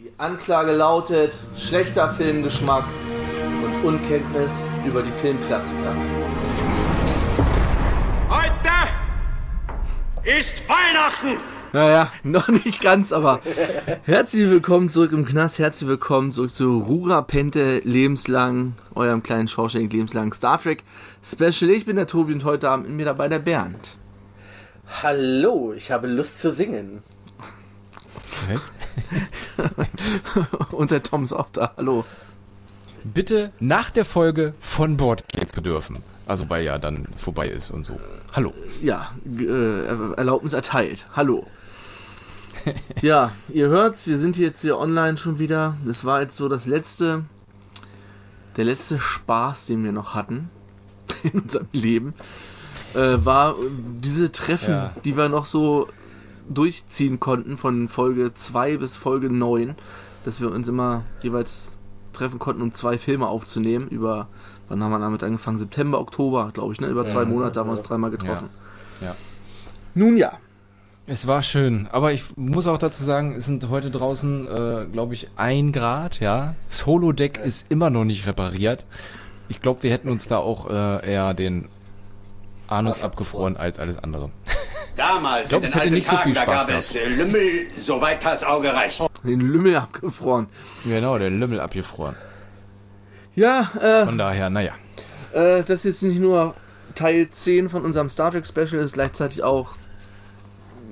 Die Anklage lautet schlechter Filmgeschmack und Unkenntnis über die Filmklassiker. Heute ist Weihnachten! Naja, noch nicht ganz, aber herzlich willkommen zurück im Knast, herzlich willkommen zurück zu Rura Pente lebenslang, eurem kleinen Schorschenk lebenslang Star Trek Special. Ich bin der Tobi und heute Abend mit mir dabei der Bernd. Hallo, ich habe Lust zu singen. und der Tom ist auch da. Hallo. Bitte nach der Folge von Bord gehen zu dürfen. Also weil ja dann vorbei ist und so. Hallo. Ja, äh, Erlaubnis erteilt. Hallo. ja, ihr hört's, wir sind jetzt hier online schon wieder. Das war jetzt so das letzte, der letzte Spaß, den wir noch hatten in unserem Leben, äh, war diese Treffen, Ja. die wir noch so durchziehen konnten von Folge 2 bis Folge 9, dass wir uns immer jeweils treffen konnten, um zwei Filme aufzunehmen über, wann haben wir damit angefangen? September, Oktober, glaube ich, ne? Über zwei Monate haben wir uns dreimal getroffen. Ja. Nun ja, Es war schön, aber ich muss auch dazu sagen, es sind heute draußen, äh, glaube ich, ein Grad, ja. Das Holodeck ist immer noch nicht repariert. Ich glaube, wir hätten uns da auch äh, eher den Anus abgefroren als alles andere. Damals Ich glaub, in es den hätte alten nicht so viel Tagen, da Spaß gab es äh, Lümmel, soweit das Auge reicht. den Lümmel abgefroren. Genau, der Lümmel abgefroren. Ja, äh, Von daher, naja. äh, das ist jetzt nicht nur Teil 10 von unserem Star Trek Special, ist gleichzeitig auch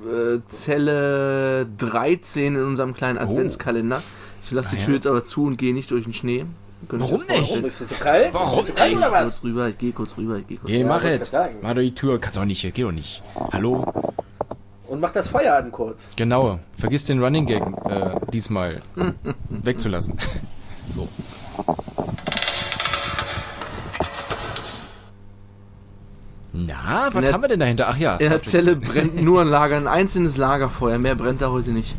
äh, Zelle 13 in unserem kleinen Adventskalender. Ich lasse die. Tür jetzt aber zu und gehe nicht durch den Schnee. Warum nicht? vorstellen? Ist es zu kalt? Warum Ist es zu kalt nicht? oder was? Kurz rüber, ich gehe kurz rüber, ich gehe kurz Geh, rüber. mach jetzt. ich sagen. Mach doch die Tür. Kannst doch nicht, geht doch nicht. Hallo? Und mach das Feuer an kurz. Genau. Vergiss den Running Gag äh, diesmal wegzulassen. so. Na, was der- haben wir denn dahinter? Ach ja. In der Zelle brennt nur ein Lager, ein einzelnes Lagerfeuer. Mehr brennt da heute nicht.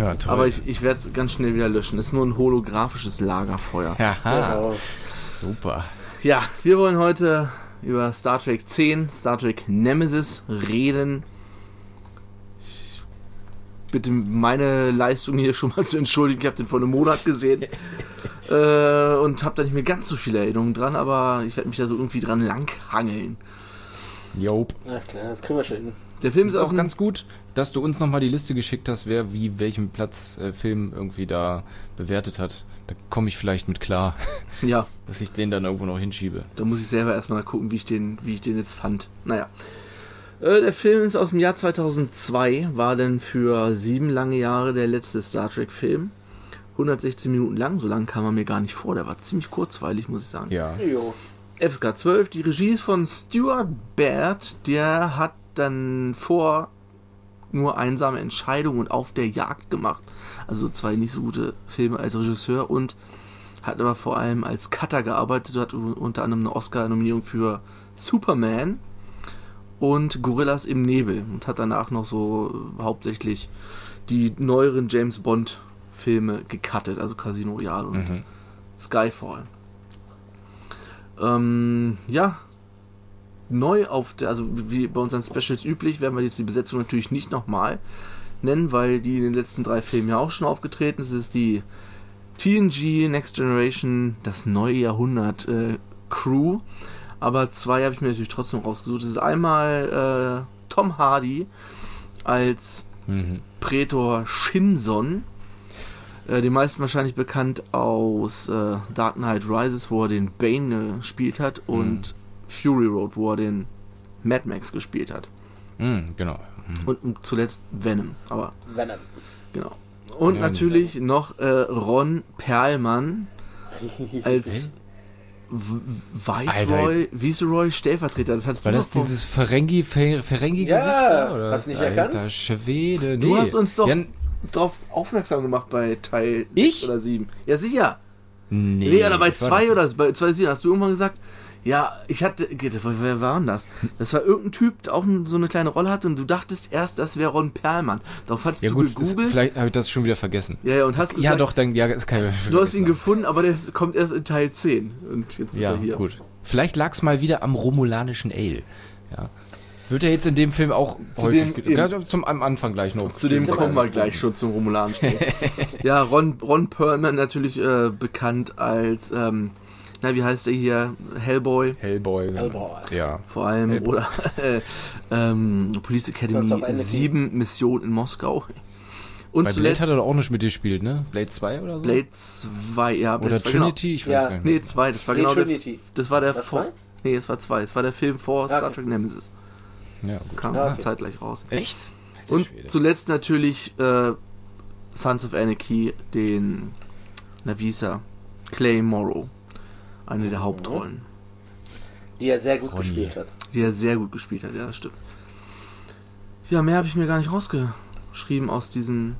Ja, toll. Aber ich, ich werde es ganz schnell wieder löschen. Es ist nur ein holographisches Lagerfeuer. Haha. Genau. Super. Ja, wir wollen heute über Star Trek 10, Star Trek Nemesis reden. Ich bitte meine Leistung hier schon mal zu entschuldigen. Ich habe den vor einem Monat gesehen äh, und habe da nicht mehr ganz so viele Erinnerungen dran, aber ich werde mich da so irgendwie dran langhangeln. Jope. Na klar, das kriegen wir schon hin. Der Film Ist ist auch ganz gut, dass du uns nochmal die Liste geschickt hast, wer wie welchen Platz äh, Film irgendwie da bewertet hat. Da komme ich vielleicht mit klar, ja, dass ich den dann irgendwo noch hinschiebe. da muss ich selber erstmal gucken, wie ich den, wie ich den jetzt fand. Naja. Äh, der Film ist aus dem Jahr 2002, war dann für sieben lange Jahre der letzte Star Trek Film. 116 Minuten lang, so lang kam er mir gar nicht vor. Der war ziemlich kurzweilig, muss ich sagen. Ja. Jo. FSK 12, die Regie ist von Stuart Baird, der hat dann vor nur einsame Entscheidungen und auf der Jagd gemacht. Also zwei nicht so gute Filme als Regisseur und hat aber vor allem als Cutter gearbeitet, hat unter anderem eine Oscar-Nominierung für Superman und Gorillas im Nebel und hat danach noch so hauptsächlich die neueren James Bond Filme gecuttet, also Casino Royale und Mhm. Skyfall. Ähm, ja, neu auf der, also wie bei unseren Specials üblich, werden wir jetzt die Besetzung natürlich nicht nochmal nennen, weil die in den letzten drei Filmen ja auch schon aufgetreten ist. Es ist die TNG Next Generation, das neue Jahrhundert äh, Crew. Aber zwei habe ich mir natürlich trotzdem rausgesucht. Es ist einmal äh, Tom Hardy als Mhm. Prätor Shinson. Äh, den meisten wahrscheinlich bekannt aus äh, Dark Knight Rises, wo er den Bane gespielt hat, und Fury Road, wo er den Mad Max gespielt hat. Mhm, genau. Mhm. Und, und zuletzt Venom. Aber Venom. genau. Und Ja, natürlich noch äh, Ron Perlmann als V- Viceroy, Viceroy Stellvertreter. Das hattest War du das vor- dieses Ferengi, Fer, Ferengi Ja, Gesicht da, oder? hast du nicht Alter erkannt? Schwede. Du nee. hast uns doch Ja, darauf aufmerksam gemacht bei Teil Ich? 6 oder 7. Ja, sicher. nee, Nee, oder bei ich war zwei das oder so, bei zwei Sieben hast du irgendwann gesagt, ja, ich hatte, wer war denn das? Das war irgendein Typ, der auch so eine kleine Rolle hatte und du dachtest erst, das wäre Ron Perlmann. Darauf hattest Ja du gut, das, gegoogelt. vielleicht habe ich das schon wieder vergessen. ja, ja, und hast ja gesagt, doch, dann, ja, ist kein du hast ihn gefunden, aber der kommt erst in Teil 10. Und jetzt ist Ja, er hier. gut. Vielleicht lag es mal wieder am romulanischen Ale. Ja. Wird er jetzt in dem Film auch häufig... dem- ja, zum am Anfang gleich noch. Zu dem kommen wir gleich schon zum Romulan Ja, Ron, Ron Perlman natürlich äh, bekannt als, ähm, na, wie heißt der hier? Hellboy. Hellboy. Hellboy. Ja. Vor allem, Hellboy. oder äh, ähm, Police Academy Sons of Anarchy. 7 Mission in Moskau. Und Bei Blade zuletzt hat er doch auch nicht mitgespielt, ne? Blade 2 oder so? Blade 2, ja. Blade oder 2, genau. Trinity? Ich weiß Ja. gar nicht. Nee, 2, das war Nee, genau Trinity. Der, das war der War vor? Nee, es war 2. Es war der Film vor Star okay. Trek Nemesis. Ja, gut. Kam Ja, okay. zeitgleich raus. Echt? Und Schwede. zuletzt natürlich äh, Sons of Anarchy, den, na wie hieß er? Clay Morrow. Eine der Hauptrollen, Die er sehr gut Ronny. gespielt hat. die er sehr gut gespielt hat, ja, das stimmt. Ja, mehr habe ich mir gar nicht rausgeschrieben aus diesen.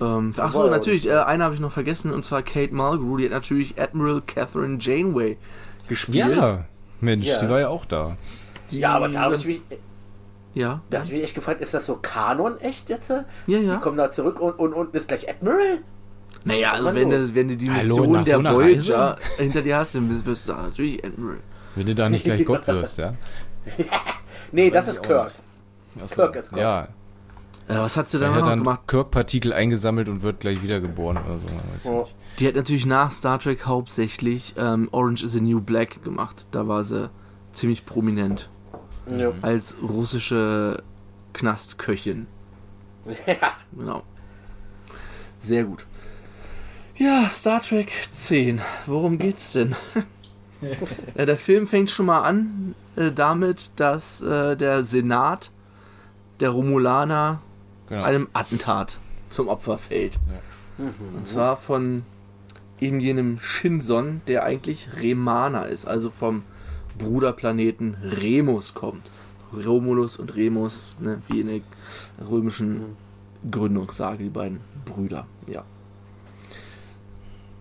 Ähm, ach so, natürlich, äh, eine habe ich noch vergessen, und zwar Kate Mulgrew, die hat natürlich Admiral Catherine Janeway gespielt. Ja, Mensch, Ja. die war ja auch da. Die, Ja, aber da habe ich mich, Ja, da hab ich mich echt gefragt, ist das so Kanon echt jetzt? ja, Die ja. kommen da zurück und, und, und ist gleich Admiral? Naja, also wenn, du, wenn du die Hallo, Mission nach der so Voyager hinter dir hast, dann wirst du sagen, natürlich Admiral. Wenn du da nicht gleich Gott wirst, ja. Nee, das ist Kirk. Achso, Kirk ist Gott. Ja, Äh, was hat sie er dann hat noch dann gemacht? Kirk-Partikel eingesammelt und wird gleich wiedergeboren oder so. Oh. nicht. Die hat natürlich nach Star Trek hauptsächlich ähm, Orange is the New Black gemacht. Da war sie ziemlich prominent. Ja. Als russische Knastköchin. Ja. Genau. Sehr gut. Ja, Star Trek 10. Worum geht's denn? ja, der Film fängt schon mal an äh, damit, dass äh, der Senat der Romulaner Genau. einem Attentat zum Opfer fällt. Ja. Und zwar von eben jenem Shinson, der eigentlich Remana ist, also vom Bruderplaneten Remus kommt. Romulus und Remus, ne, wie in der römischen Gründungssage, die beiden Brüder, ja.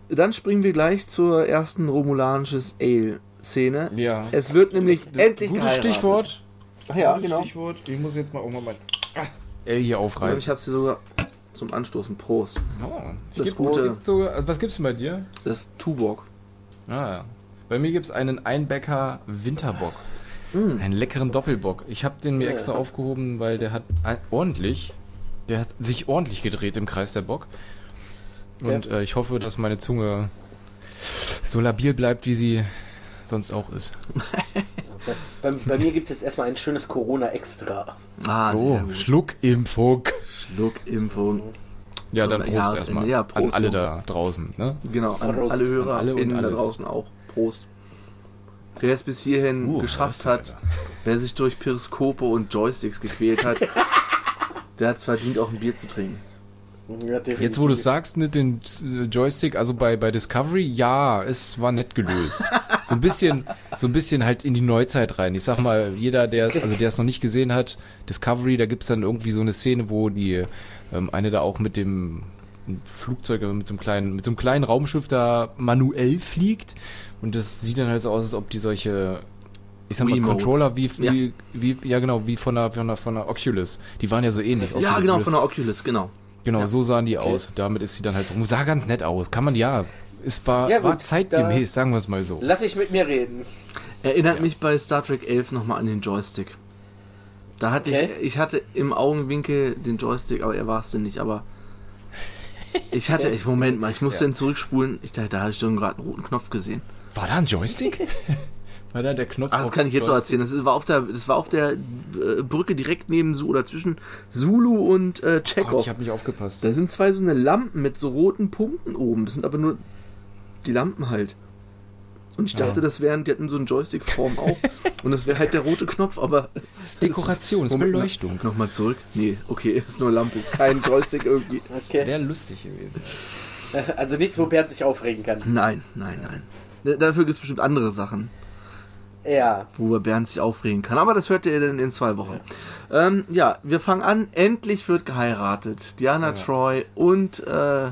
Dann springen wir gleich zur ersten romulanisches Ale-Szene. Ja. Es wird nämlich endlich Gutes geheiratet. Stichwort. Ach ja, Gutes genau. Stichwort. Ich muss jetzt mal auch mal mein L hier Ich aufreißen. habe sie sogar zum Anstoßen. Prost. Oh, ich Das geb, Gute- es gibt sogar, was gibt's denn bei dir? Das ist Tubok. Ah, ja. Bei mir gibt's einen Einbecker Winterbock. Mm. Einen leckeren Doppelbock. Ich habe den mir Ja. extra aufgehoben, weil der hat ordentlich, der hat sich ordentlich gedreht im Kreis der Bock. Und äh, ich hoffe, dass meine Zunge so labil bleibt, wie sie sonst auch ist. Bei, bei mir gibt es jetzt erstmal ein schönes Corona Extra. Ah, Oh, sehr gut. Schluckimpfung. Schluckimpfung. Ja, Zum dann Prost erstmal. Ja, an Prost, alle Jungs. da draußen. Ne? Genau, an Prost. alle Hörer An alle und innen da draußen auch. Prost. Wer es bis hierhin Uh, geschafft hat, Alter. wer sich durch Periskope und Joysticks gequält hat, der hat es verdient, auch ein Bier zu trinken. Ja. Jetzt, wo du es sagst, mit dem äh, Joystick, also bei, bei Discovery, ja, es war nett gelöst. So ein bisschen, so ein bisschen halt in die Neuzeit rein. Ich sag mal, jeder, der es, also der es noch nicht gesehen hat, Discovery, da gibt's dann irgendwie so eine Szene, wo die ähm, eine da auch mit dem Flugzeug, mit so einem kleinen, mit so einem kleinen Raumschiff da manuell fliegt. Und das sieht dann halt so aus, als ob die solche ich sag mal. Controller wie, wie, wie, ja genau, wie von der, von der, von der Oculus. Die waren ja so ähnlich. ja, Oculus genau, Rift. von der Oculus, genau. Genau, Ja. so sahen die aus. Damit ist sie dann halt so. Sah ganz nett aus. Kann man ja. Es war, Ja, war gut, zeitgemäß, sagen wir es mal so. Lass ich mit mir reden. Erinnert Ja. mich bei Star Trek 11 nochmal an den Joystick. Da hatte Okay. ich, ich hatte im Augenwinkel den Joystick, aber er war es denn nicht, aber ich hatte, ich, Moment mal, ich musste Ja. den zurückspulen, ich dachte, da hatte ich doch gerade einen roten Knopf gesehen. War da ein Joystick? war da der Knopf? Ach, das kann ich jetzt so erzählen. Das war auf der, das war auf der äh, Brücke direkt neben Su oder zwischen Zulu und äh, Gott, Chekhov. ich habe nicht aufgepasst. Da sind zwei so eine Lampen mit so roten Punkten oben. Das sind aber nur die Lampen halt. Und ich dachte, Ja. das wären, die hatten so eine Joystick-Form auch. Und das wäre halt der rote Knopf, aber. Das ist Dekoration, das ist Moment, Beleuchtung. no- Nochmal zurück. Nee, okay, es ist nur Lampe, ist kein Joystick irgendwie. Okay. Wäre lustig gewesen. Also nichts, wo Bernd sich aufregen kann. Nein, nein, nein. Dafür gibt es bestimmt andere Sachen, Ja. wo Bernd sich aufregen kann. Aber das hört ihr dann in zwei Wochen. Ähm, ja, wir fangen an. Endlich wird geheiratet. Diana Ja. Troy und äh,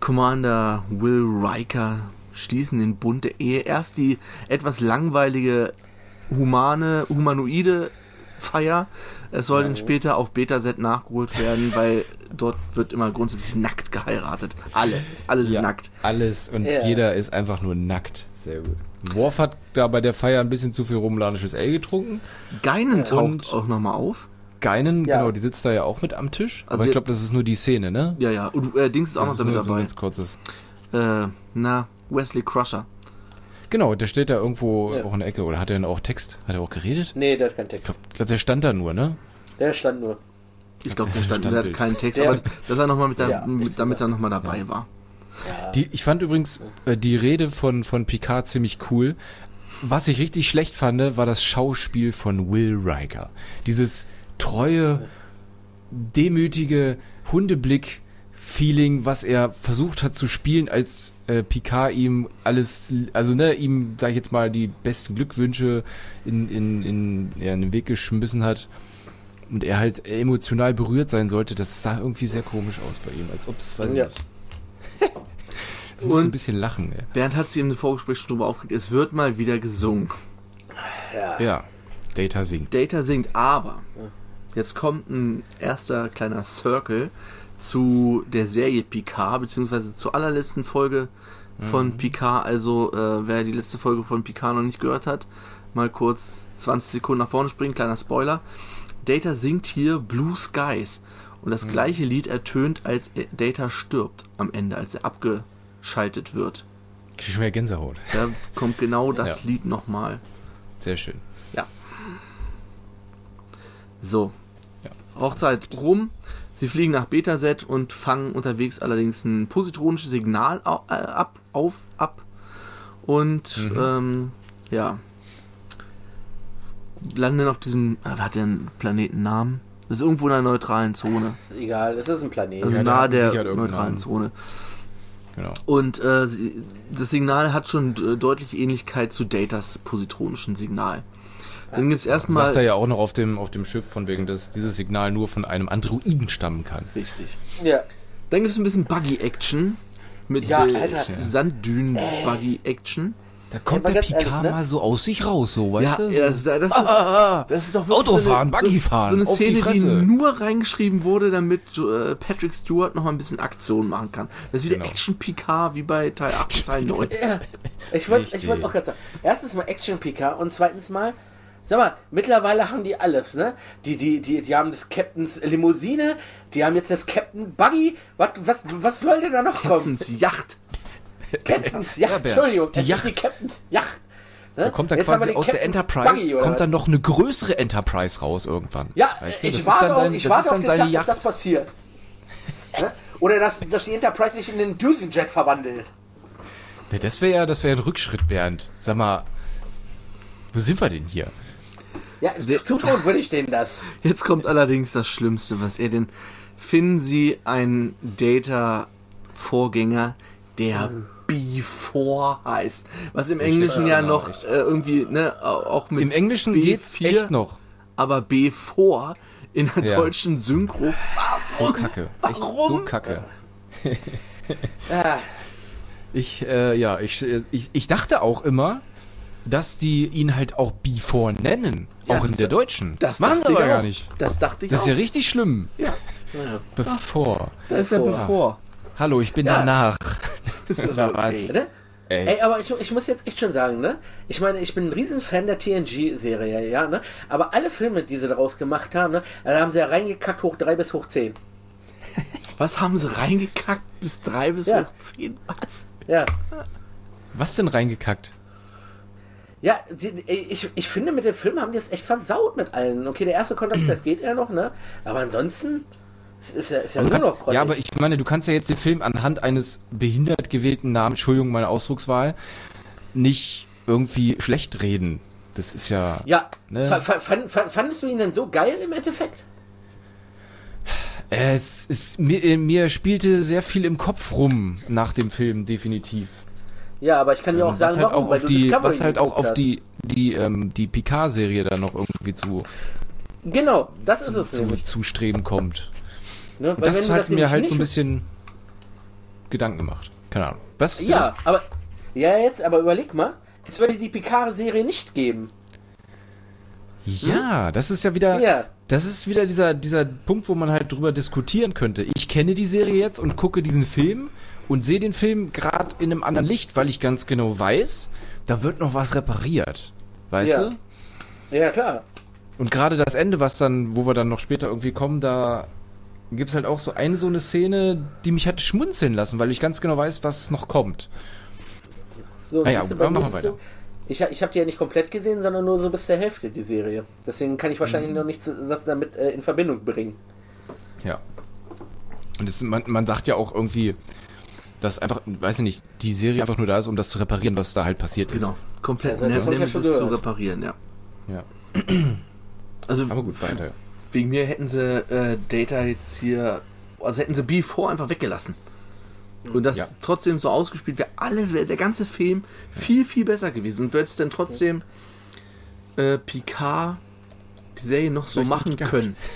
Commander Will Riker schließen den Bund der Ehe. Erst die etwas langweilige humane, humanoide Feier. Es soll dann später auf Beta-Set nachgeholt werden, weil dort wird immer grundsätzlich nackt geheiratet. Alle, alle sind Ja, nackt. alles und Ja. jeder ist einfach nur nackt. Sehr gut. Worf hat da bei der Feier ein bisschen zu viel romulanisches Ale getrunken. Geinen taucht auch nochmal auf. Geinen, Ja. genau, die sitzt da ja auch mit am Tisch. Also aber ich glaube, das ist nur die Szene, ne? Ja, ja. Und äh, Dings ist auch Das noch damit nur so ein dabei. ganz kurzes. Äh, na, Wesley Crusher. Genau, der steht da irgendwo Ja. auch in der Ecke. Oder hat er denn auch Text? Hat er auch geredet? Nee, der hat keinen Text. Ich glaube, der stand da nur, ne? Der stand nur. Ich glaube, Der der stand, der hat keinen Text, Der- aber dass er nochmal mit, der, Ja, mit damit er nochmal dabei war. Die, ich fand übrigens äh, die Rede von, von Picard ziemlich cool. Was ich richtig schlecht fand, war das Schauspiel von Will Riker. Dieses treue, demütige Hundeblick-Feeling, was er versucht hat zu spielen, als äh, Picard ihm alles, also ne, ihm, sag ich jetzt mal, die besten Glückwünsche in, in, in, ja, in den Weg geschmissen hat. Und er halt emotional berührt sein sollte, das sah irgendwie sehr komisch aus bei ihm, als ob es, weiß ich Ja. nicht. Ich musste Und- ein bisschen lachen, ey. Bernd hat sich im Vorgespräch schon drüber aufgeregt, es wird mal wieder gesungen. Ja, Data singt. Data singt, aber jetzt kommt ein erster kleiner Circle zu der Serie Picard, beziehungsweise zur allerletzten Folge von Picard. Also, äh, wer die letzte Folge von Picard noch nicht gehört hat, mal kurz 20 Sekunden nach vorne springen, kleiner Spoiler. Data singt hier Blue Skies. Und das gleiche Lied ertönt, als er- Data stirbt am Ende, als er abgeschaltet wird. Krieg schon wieder Gänsehaut. Da kommt genau das Ja. Lied nochmal. Sehr schön. So. Ja. Hochzeit rum. Sie fliegen nach Betaset und fangen unterwegs allerdings ein positronisches Signal äh, ab, auf, ab. Und Mhm. ähm, ja. Landen auf diesem. Äh, hat der einen Planetennamen? Das ist irgendwo in einer neutralen Zone. Ist egal, es ist ein Planet. Also Ja, der nahe der Sicherheit irgendeinen neutralen. Zone. Genau. Und äh, das Signal hat schon äh, deutliche Ähnlichkeit zu Datas positronischen Signal. Dann gibt es erstmal. Sagt er ja auch noch auf dem, auf dem Schiff, von wegen, dass dieses Signal nur von einem Androiden stammen kann. Richtig. Ja. Dann gibt es ein bisschen Buggy-Action. Mit Ja, äh. Sanddünen-Buggy-Action. Da kommt aber der ehrlich, Picard ne? mal so aus sich raus, so, Ja, weißt du? ja, das, das, ist, das ist doch wirklich Autofahren, so eine, Buggy so, fahren, so eine die Szene, die, Fresse. nur reingeschrieben wurde, damit äh, Patrick Stewart noch mal ein bisschen Aktion machen kann. Das ist wieder Genau. Action-PK wie bei Teil 8 und Teil 9. Ja, ich wollte wollte auch gerade sagen. Erstens mal Action PK und zweitens mal, sag mal, mittlerweile haben die alles, ne? Die, die, die, die haben des Captains Limousine, die haben jetzt das Captain Buggy. Was, was, was soll denn da noch kommen? Captain's Yacht. Captains Yacht, Ja, Bernd, Entschuldigung, die Yacht. ist die Captains Yacht. Ne? Da kommt da Jetzt quasi aus der Captain's Enterprise, Buggy, kommt was? dann noch eine größere Enterprise raus irgendwann. Ja, Weißt du, ich warte, dann auf, dein- ich das warte ist auf dann den seine Tag, dass das passiert. Ne? Oder dass, dass die Enterprise sich in den Düsenjet verwandelt. Ne, das wäre ja, das wäre ein Rückschritt, Bernd. Sag mal, wo sind wir denn hier? Ja, zutrauen würde ich denen das. Jetzt kommt allerdings das Schlimmste, was er denn. Finden Sie einen Data-Vorgänger, der Before heißt. Was im Englischen ja genau, noch äh, irgendwie, ne, auch mit Im Englischen B4, geht's echt noch. Aber B4 in der Ja. deutschen Synchro. So kacke. Echt so Warum? kacke. Ich, äh, ja, ich, äh, ich, ich dachte auch immer, dass die ihn halt auch Before nennen. Ja, auch in das- der deutschen. Das Machen sie aber gar nicht. Das dachte ich Das ist ja auch. richtig schlimm. Ja, Bevor. da ist ja Bevor. Before. Hallo, ich bin Ja. danach. Na was? ne? Ey. Ey, aber ich, ich muss jetzt echt schon sagen, ne? Ich meine, ich bin ein Riesenfan der TNG-Serie, ja, ne? Aber alle Filme, die sie daraus gemacht haben, ne? Da haben sie ja reingekackt hoch 3 bis hoch 10. Was haben sie reingekackt? Bis drei bis Ja. hoch zehn? Was? Ja. Was denn reingekackt? Ja, die, ich, ich finde, mit dem Film haben die es echt versaut mit allen. Okay, der erste Kontakt, das geht ja noch, ne? Aber ansonsten es ist ja, ist ja nur kannst, noch grottig. ja, aber ich meine, du kannst ja jetzt den Film anhand eines behindert gewählten Namens, Entschuldigung, meine Ausdruckswahl, nicht irgendwie schlecht reden. Das ist ja. Ja, Ne? fa- fa- fand, fand, fandest du ihn denn so geil im Endeffekt? Es ist mir, äh, mir spielte sehr viel im Kopf rum nach dem Film, definitiv. Ja, aber ich kann dir auch was sagen, halt warum, auch auf die, was halt auch auf hast. die die ähm, die Picard-Serie dann noch irgendwie zu, Genau, das ist zu, es zu, nämlich. zu streben kommt. Ne? Und das hat mir nämlich halt so ein bisschen Gedanken gemacht. Keine Ahnung. Was? Ja, aber. Ja, jetzt, aber überleg mal. Es würde die Picard-Serie nicht geben. Ja, das ist ja wieder. Ja. Das ist wieder dieser, dieser Punkt, wo man halt drüber diskutieren könnte. Ich kenne die Serie jetzt und gucke diesen Film und sehe den Film gerade in einem anderen Licht, weil ich ganz genau weiß, da wird noch was repariert. Weißt Ja. du? Ja, klar. Und gerade das Ende, was dann, wo wir dann noch später irgendwie kommen, da gibt es halt auch so eine so eine Szene, die mich hat schmunzeln lassen, weil ich ganz genau weiß, was noch kommt. So, ja, du, gut, bei machen wir ist weiter. so, ich, ich habe die ja nicht komplett gesehen, sondern nur so bis zur Hälfte, die Serie. Deswegen kann ich Mhm. wahrscheinlich noch nichts das damit äh, in Verbindung bringen. Ja. Und es, man, man sagt ja auch irgendwie, dass einfach, weiß ich nicht, die Serie einfach nur da ist, um das zu reparieren, was da halt passiert Genau. Komplett Also, das ich ja Nemesis schon zu reparieren, ja. ist. Ja. Also Aber gut, weiter. Wegen mir hätten sie äh, Data jetzt hier, also hätten sie B4 einfach weggelassen. Und das Ja. trotzdem so ausgespielt wäre, alles wäre der ganze Film viel, viel besser gewesen. Und du hättest dann trotzdem äh, Picard die Serie noch so Vielleicht machen können.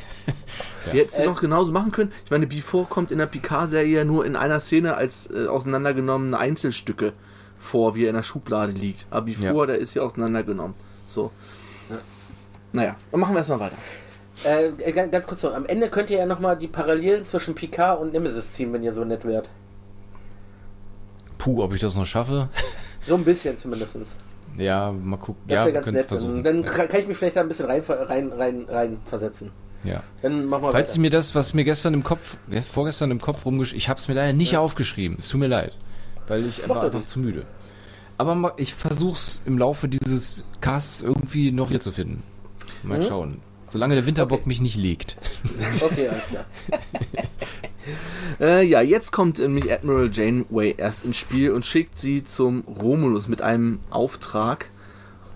Die hättest du Äh, noch genauso machen können. Ich meine, B4 kommt in der Picard-Serie ja nur in einer Szene als äh, auseinandergenommene Einzelstücke vor, wie er in der Schublade liegt. Aber B4, Ja. der ist ja auseinandergenommen. So. Naja, dann machen wir erstmal weiter. Äh, ganz, kurz noch, am Ende könnt ihr ja nochmal die Parallelen zwischen Picard und Nemesis ziehen, wenn ihr so nett wärt. Puh, ob ich das noch schaffe? So ein bisschen zumindest. Das Ja, mal gucken. wäre ja, wir ganz nett. versuchen. Dann ja. kann, ich mich vielleicht da ein bisschen rein, rein, rein, rein versetzen. ja. Dann machen wir Falls weiter. Sie mir das, was mir gestern im Kopf, ja, vorgestern im Kopf rumgeschrieben, ich habe es mir leider nicht aufgeschrieben. Es tut mir leid, weil ich war einfach nicht. zu müde. Aber ich versuch's im Laufe dieses Casts irgendwie noch wieder zu finden. Mal Mhm. schauen. Solange der Winterbock Okay. mich nicht legt. Okay, alles klar. Äh, ja, jetzt kommt nämlich Admiral Janeway erst ins Spiel und schickt sie zum Romulus mit einem Auftrag,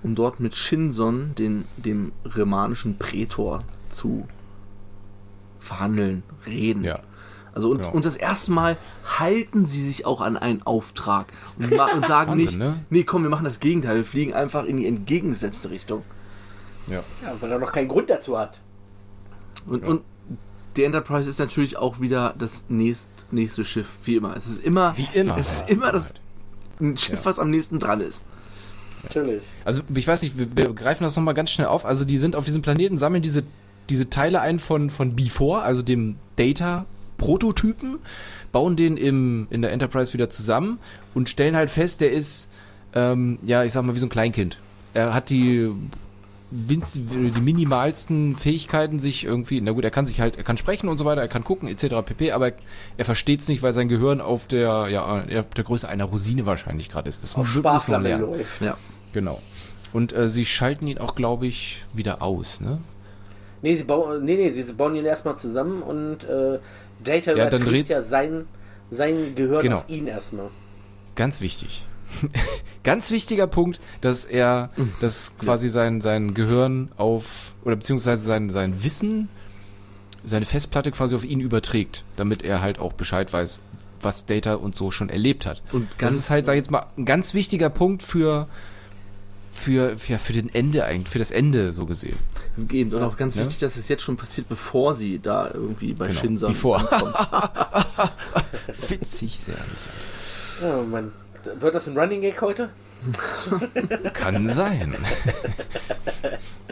um dort mit Shinson, den, dem romanischen Prätor, zu verhandeln, reden. Ja. Also und, Ja. und das erste Mal halten sie sich auch an einen Auftrag und, und sagen Wahnsinn, nicht, ne? nee, komm, wir machen das Gegenteil, wir fliegen einfach in die entgegengesetzte Richtung. Ja. Ja, weil er noch keinen Grund dazu hat. Und, und die Enterprise ist natürlich auch wieder das nächst, nächste Schiff, wie immer. Es ist immer, Wie immer. Es ist immer das ein Schiff, Ja. was am nächsten dran ist. Natürlich. Also ich weiß nicht, wir, wir greifen das nochmal ganz schnell auf. Also die sind auf diesem Planeten, sammeln diese, diese Teile ein von, von B4, also dem Data-Prototypen, bauen den im, in der Enterprise wieder zusammen und stellen halt fest, der ist, ähm, ja, ich sag mal, wie so ein Kleinkind. Er hat die, die minimalsten Fähigkeiten, sich irgendwie, na gut, er kann sich halt, er kann sprechen und so weiter, er kann gucken, etc. pp, aber er versteht es nicht, weil sein Gehirn auf der, ja, auf der Größe einer Rosine wahrscheinlich gerade ist. Das Auf muss- man lernen. läuft. Ja. Genau. Und äh, sie schalten ihn auch, glaube ich, wieder aus, ne? Nee, sie bauen, nee, nee, sie bauen ihn erstmal zusammen und äh, Data Ja, dann überträgt ja sein, sein Gehirn Genau. auf ihn erstmal. Ganz wichtig. Ganz wichtiger Punkt, dass er, dass quasi sein, sein Gehirn auf, oder beziehungsweise sein, sein Wissen, seine Festplatte quasi auf ihn überträgt, damit er halt auch Bescheid weiß, was Data und so schon erlebt hat. Und das ganz- ist halt, sag ich jetzt mal, ein ganz wichtiger Punkt für, für, für, für den Ende eigentlich, für das Ende so gesehen. Eben. Und auch ganz Ja. wichtig, dass es jetzt schon passiert, bevor sie da irgendwie bei Genau, Shinson bevor. Witzig, sehr amüsant. Oh Mann. Wird das ein Running Gag heute? Kann sein.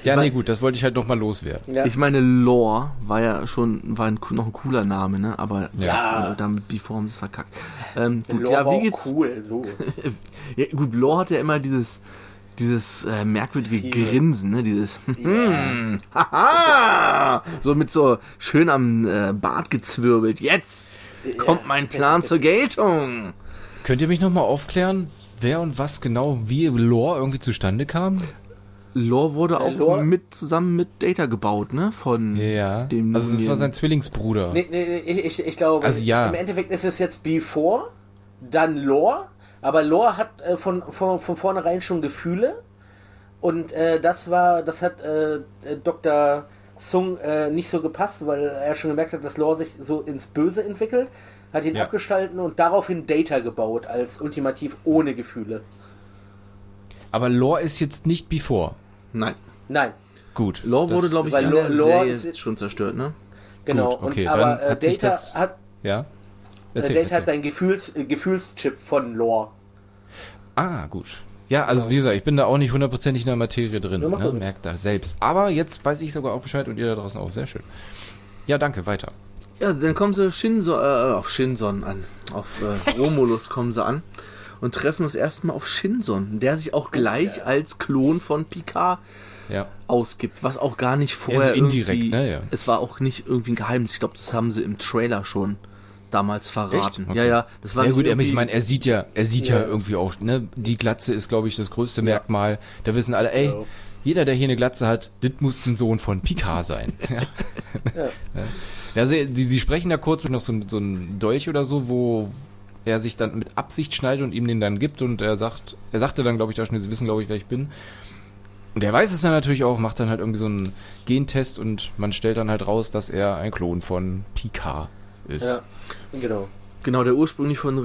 ja, nee, gut, das wollte ich halt nochmal loswerden. Ja. Ich meine, Lore war ja schon war ein, noch ein cooler Name, ne? Aber Ja. äh, damit Before haben sie es verkackt. Ähm, gut, Lore ja, wie geht's? cool, so. Ja, gut, Lore hat ja immer dieses dieses äh, merkwürdige Fiese. Grinsen, ne? Dieses hm, haha, so mit so schön am äh, Bart gezwirbelt. Jetzt kommt mein Plan zur Geltung. Könnt ihr mich nochmal aufklären, wer und was genau, wie Lore irgendwie zustande kam? Lore wurde auch Lore- mit zusammen mit Data gebaut, ne? Von Ja. dem also das war sein Zwillingsbruder. Nee, nee, nee, ich, ich glaube, Also ja. im Endeffekt ist es jetzt Before, dann Lore, aber Lore hat äh, von, von, von vornherein schon Gefühle und äh, das war, das hat äh, äh, Dr. Sung äh, nicht so gepasst, weil er schon gemerkt hat, dass Lore sich so ins Böse entwickelt, hat ihn Ja. abgestalten und daraufhin Data gebaut als ultimativ ohne Gefühle. Aber Lore ist jetzt nicht Before. Nein. Nein, Gut. Lore das- wurde, glaube ich, weil in Lore- der Lore Serie ist jetzt- schon zerstört, ne? genau. Gut, okay, und, aber dann äh, hat sich Data das- hat Ja. äh, Erzähl, Data erzähl. hat einen Gefühls, äh, Gefühlschip von Lore. Ah, gut. Ja, also wie gesagt, ich bin da auch nicht hundertprozentig in der Materie drin. Ja, ne? Merkt da selbst. Aber jetzt weiß ich sogar auch Bescheid und ihr da draußen auch. Sehr schön. Ja, danke, weiter. Ja, dann kommen sie Shinson, äh, auf Shinson an. Auf äh, Romulus kommen sie an und treffen das erste Mal auf Shinson, der sich auch gleich als Klon von Picard Ja. ausgibt, was auch gar nicht vorher so indirekt, irgendwie, ne, ja. Es war auch nicht irgendwie ein Geheimnis. Ich glaube, das haben sie im Trailer schon damals verraten. Okay. Ja, ja, das war Ja gut, ich meine, er sieht ja, er sieht ja, Ja. irgendwie auch, ne, die Glatze ist, glaube ich, das größte Merkmal. Da wissen alle, ey. Jeder, der hier eine Glatze hat, das muss ein Sohn von Picard sein. Ja. Ja. Ja, sie, sie, sie sprechen da kurz mit noch so, ein- so ein Dolch oder so, wo er sich dann mit Absicht schneidet und ihm den dann gibt und er sagt, er sagte dann, glaube ich, da schon, sie wissen, glaube ich, wer ich bin. Und er weiß es dann natürlich auch, macht dann halt irgendwie so einen Gentest und man stellt dann halt raus, dass er ein Klon von Picard ist. Ja, genau. Genau, der ursprünglich von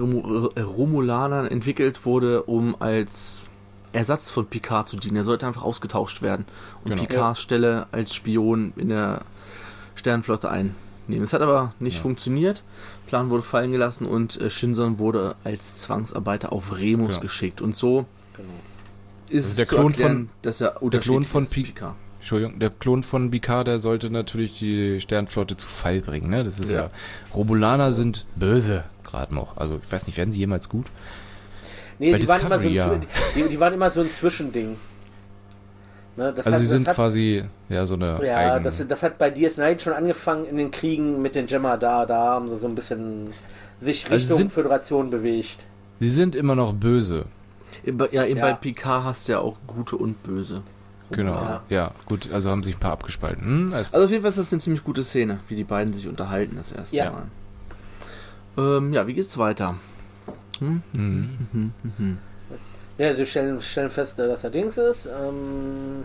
Romulanern entwickelt wurde, um als Ersatz von Picard zu dienen. Er sollte einfach ausgetauscht werden und Genau. Picards Stelle als Spion in der Sternenflotte einnehmen. Es hat aber nicht Ja. funktioniert. Plan wurde fallen gelassen und äh, Shinson wurde als Zwangsarbeiter auf Remus Ja. geschickt. Und so genau. ist Also der zu Klon erklären, von- dass er Klon unterschiedlich von ist, Pi- Picard. Entschuldigung, der Klon von Picard, der sollte natürlich die Sternflotte zu Fall bringen, ne? Das ist ja. Ja. Romulaner sind böse, gerade noch. Also ich weiß nicht, werden sie jemals gut? Nee, die waren, immer so Zwi- die, die waren immer so ein Zwischending. Ne, das Also hat- sie das sind hat, quasi ja so eine Ja, eigen, das, das hat bei DS9 schon angefangen in den Kriegen mit den Gemma da. Da haben sie so ein bisschen sich Also Richtung sind- Föderation bewegt. Sie sind immer noch böse. Ja, eben Ja. bei Picard hast du ja auch gute und böse. Genau. Ja. Ja. gut, also haben sich ein paar abgespalten. Hm, Also auf jeden Fall ist das eine ziemlich gute Szene, wie die beiden sich unterhalten das erste Ja. Mal. Ähm, ja, wie geht's weiter? Hm? Mhm. Ja, sie stellen, stellen fest, äh, dass er Dings ist. Ähm,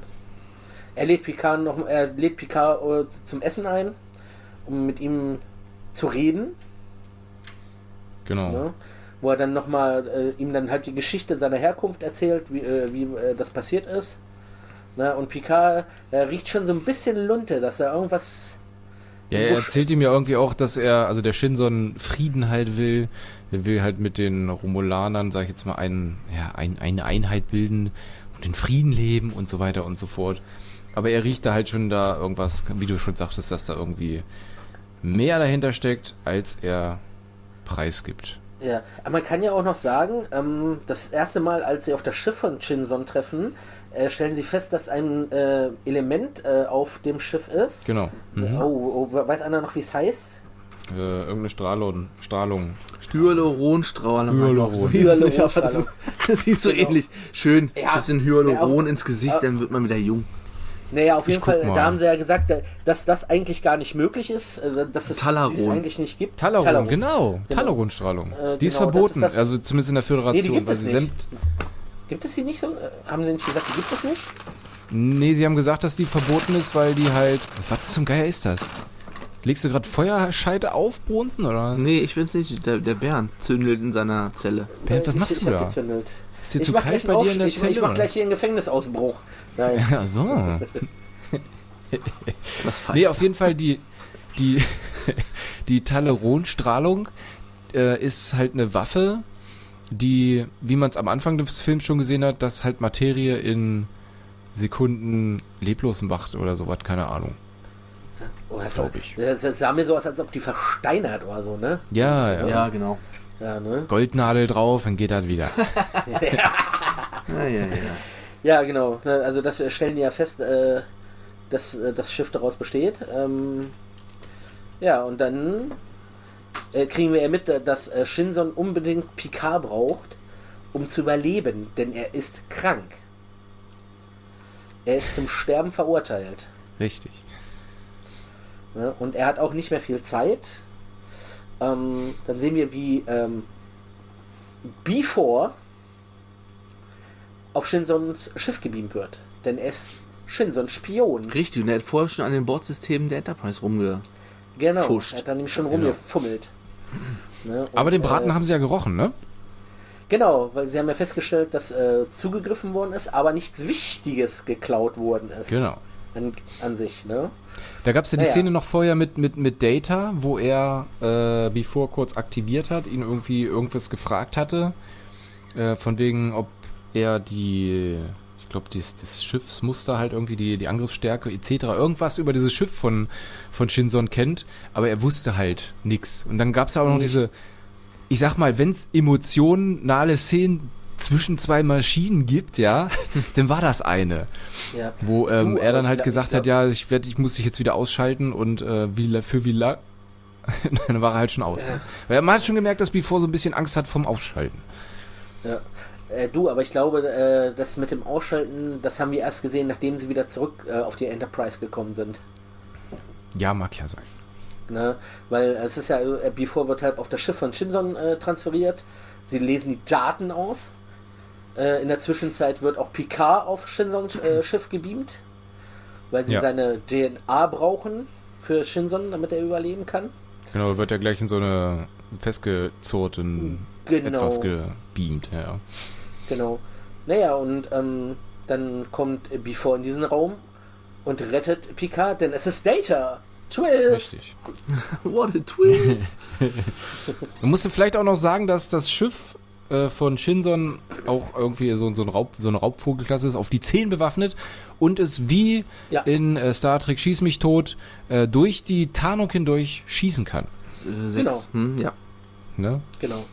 er lädt Picard noch, er lädt Picard äh, zum Essen ein, um mit ihm zu reden. Genau. Ne? Wo er dann nochmal äh, ihm dann halt die Geschichte seiner Herkunft erzählt, wie, äh, wie äh, das passiert ist. Ne? Und Picard äh, riecht schon so ein bisschen Lunte, dass er irgendwas. Ja, er erzählt ihm ja irgendwie auch, dass er, also der Shinson Frieden halt will. Er will halt mit den Romulanern, sag ich jetzt mal, ein, ja, ein, eine Einheit bilden und in Frieden leben und so weiter und so fort. Aber er riecht da halt schon da irgendwas, wie du schon sagtest, dass da irgendwie mehr dahinter steckt, als er preisgibt. Ja, aber man kann ja auch noch sagen, ähm, das erste Mal, als sie auf das Schiff von Shinson treffen, äh, stellen sie fest, dass ein äh, Element äh, auf dem Schiff ist. Genau. Mhm. Oh, oh, weiß einer noch, wie es heißt? Äh, irgendeine Strahlung. Strahlung. Hyaluronstrahlung. Hyaluron. So hieß es nicht, aber das, Hyaluronstrahlung. ist, das sieht so Genau. ähnlich. Schön, Ja. bisschen Hyaluron Ja, ins Gesicht, dann wird man wieder jung. Naja, auf Ich jeden guck Fall, mal. da haben sie ja gesagt, da- dass das eigentlich gar nicht möglich ist, äh, dass es Talaron. eigentlich nicht gibt. Talaron, genau. Genau. Talaron-Strahlung. Äh, die ist genau, das verboten. ist das- also zumindest in der Föderation. Nee, die gibt weil es sie nicht. Gibt es die nicht so? Äh, Haben sie nicht gesagt, die gibt es nicht? Nee, sie haben gesagt, dass die verboten ist, weil die halt. Was zum Geier ist das? Legst du gerade Feuerscheite auf, Bronzen, oder was? Nee, ich bin's nicht. Der, der Bernd zündelt in seiner Zelle. Bernd, was Äh, machst ich, du ich da? gezündelt. Ist dir Ich zu kalt gleich bei dir in der ich, Zelle? ich mach gleich hier einen Gefängnisausbruch. Nein. Ja, so. Was. Nee, auf jeden Fall die, die, die Taleron-Strahlung äh, ist halt eine Waffe, die, wie man es am Anfang des Films schon gesehen hat, dass halt Materie in Sekunden leblos macht oder sowas, keine Ahnung. Oh, Glaub ich. Das, das sah mir so aus, als ob die versteinert oder so, ne? Ja, ja. Ja, genau. Ja, ne? Goldnadel drauf, dann geht das wieder. Ja, ja, ja. Ja, genau. Also das äh, stellen die ja fest, äh, dass äh, das Schiff daraus besteht. Ähm, ja, und dann äh, kriegen wir ja mit, dass Shinson unbedingt Picard braucht, um zu überleben, denn er ist krank. Er ist zum Sterben verurteilt. Richtig. Ne? Und er hat auch nicht mehr viel Zeit. Ähm, dann sehen wir, wie ähm, Before auf Shinsons Schiff gebeamt wird. Denn er ist Shinsons Spion. Richtig, und er hat vorher schon an den Bordsystemen der Enterprise rumge... Genau. Er hat dann nämlich schon Genau. rumgefummelt. Ne? Und, Aber den Braten äh, haben sie ja gerochen, ne? Genau, weil sie haben ja festgestellt, dass äh, zugegriffen worden ist, aber nichts Wichtiges geklaut worden ist. Genau. An, an sich, ne? Da gab es ja die Naja. Szene noch vorher mit, mit, mit Data, wo er äh, Before kurz aktiviert hat, ihn irgendwie irgendwas gefragt hatte. Äh, von wegen, ob er die, ich glaube, das Schiffsmuster halt irgendwie, die, die Angriffsstärke etc. Irgendwas über dieses Schiff von, von Shinson kennt, aber er wusste halt nichts. Und dann gab es auch noch diese, ich sag mal, wenn es emotionale Szenen zwischen zwei Maschinen gibt, ja, dann war das eine. Ja. Wo ähm, Du, er dann halt glaub- gesagt hat, ja, ich werde, ich muss dich jetzt wieder ausschalten und äh, wie, für wie lang? dann war er halt schon aus. Ne? Weil man hat schon gemerkt, dass Before so ein bisschen Angst hat vom Ausschalten. Ja. Äh, du, aber ich glaube, äh, das mit dem Ausschalten, das haben wir erst gesehen, nachdem sie wieder zurück äh, auf die Enterprise gekommen sind. Ja, mag ja sein. Ne? Weil es ist ja, äh, Before wird halt auf das Schiff von Shinson äh, transferiert. Sie lesen die Daten aus. Äh, in der Zwischenzeit wird auch Picard auf Shinsons äh, Schiff gebeamt, weil sie Ja. seine DNA brauchen für Shinson, damit er überleben kann. Genau, wird ja gleich in so eine festgezurrten Genau. etwas gebeamt, ja. Genau. Naja, und ähm, dann kommt Before in diesen Raum und rettet Picard, denn es ist Data. Twist! Richtig. What a twist! Man musste vielleicht auch noch sagen, dass das Schiff äh, von Shinson auch irgendwie so, so, ein Raub, so eine Raubvogelklasse ist, auf die 10 bewaffnet und es wie Ja. in äh, Star Trek Schieß mich tot äh, durch die Tarnung hindurch schießen kann. Äh, sechs. Genau. Hm, ja. Ne? Genau.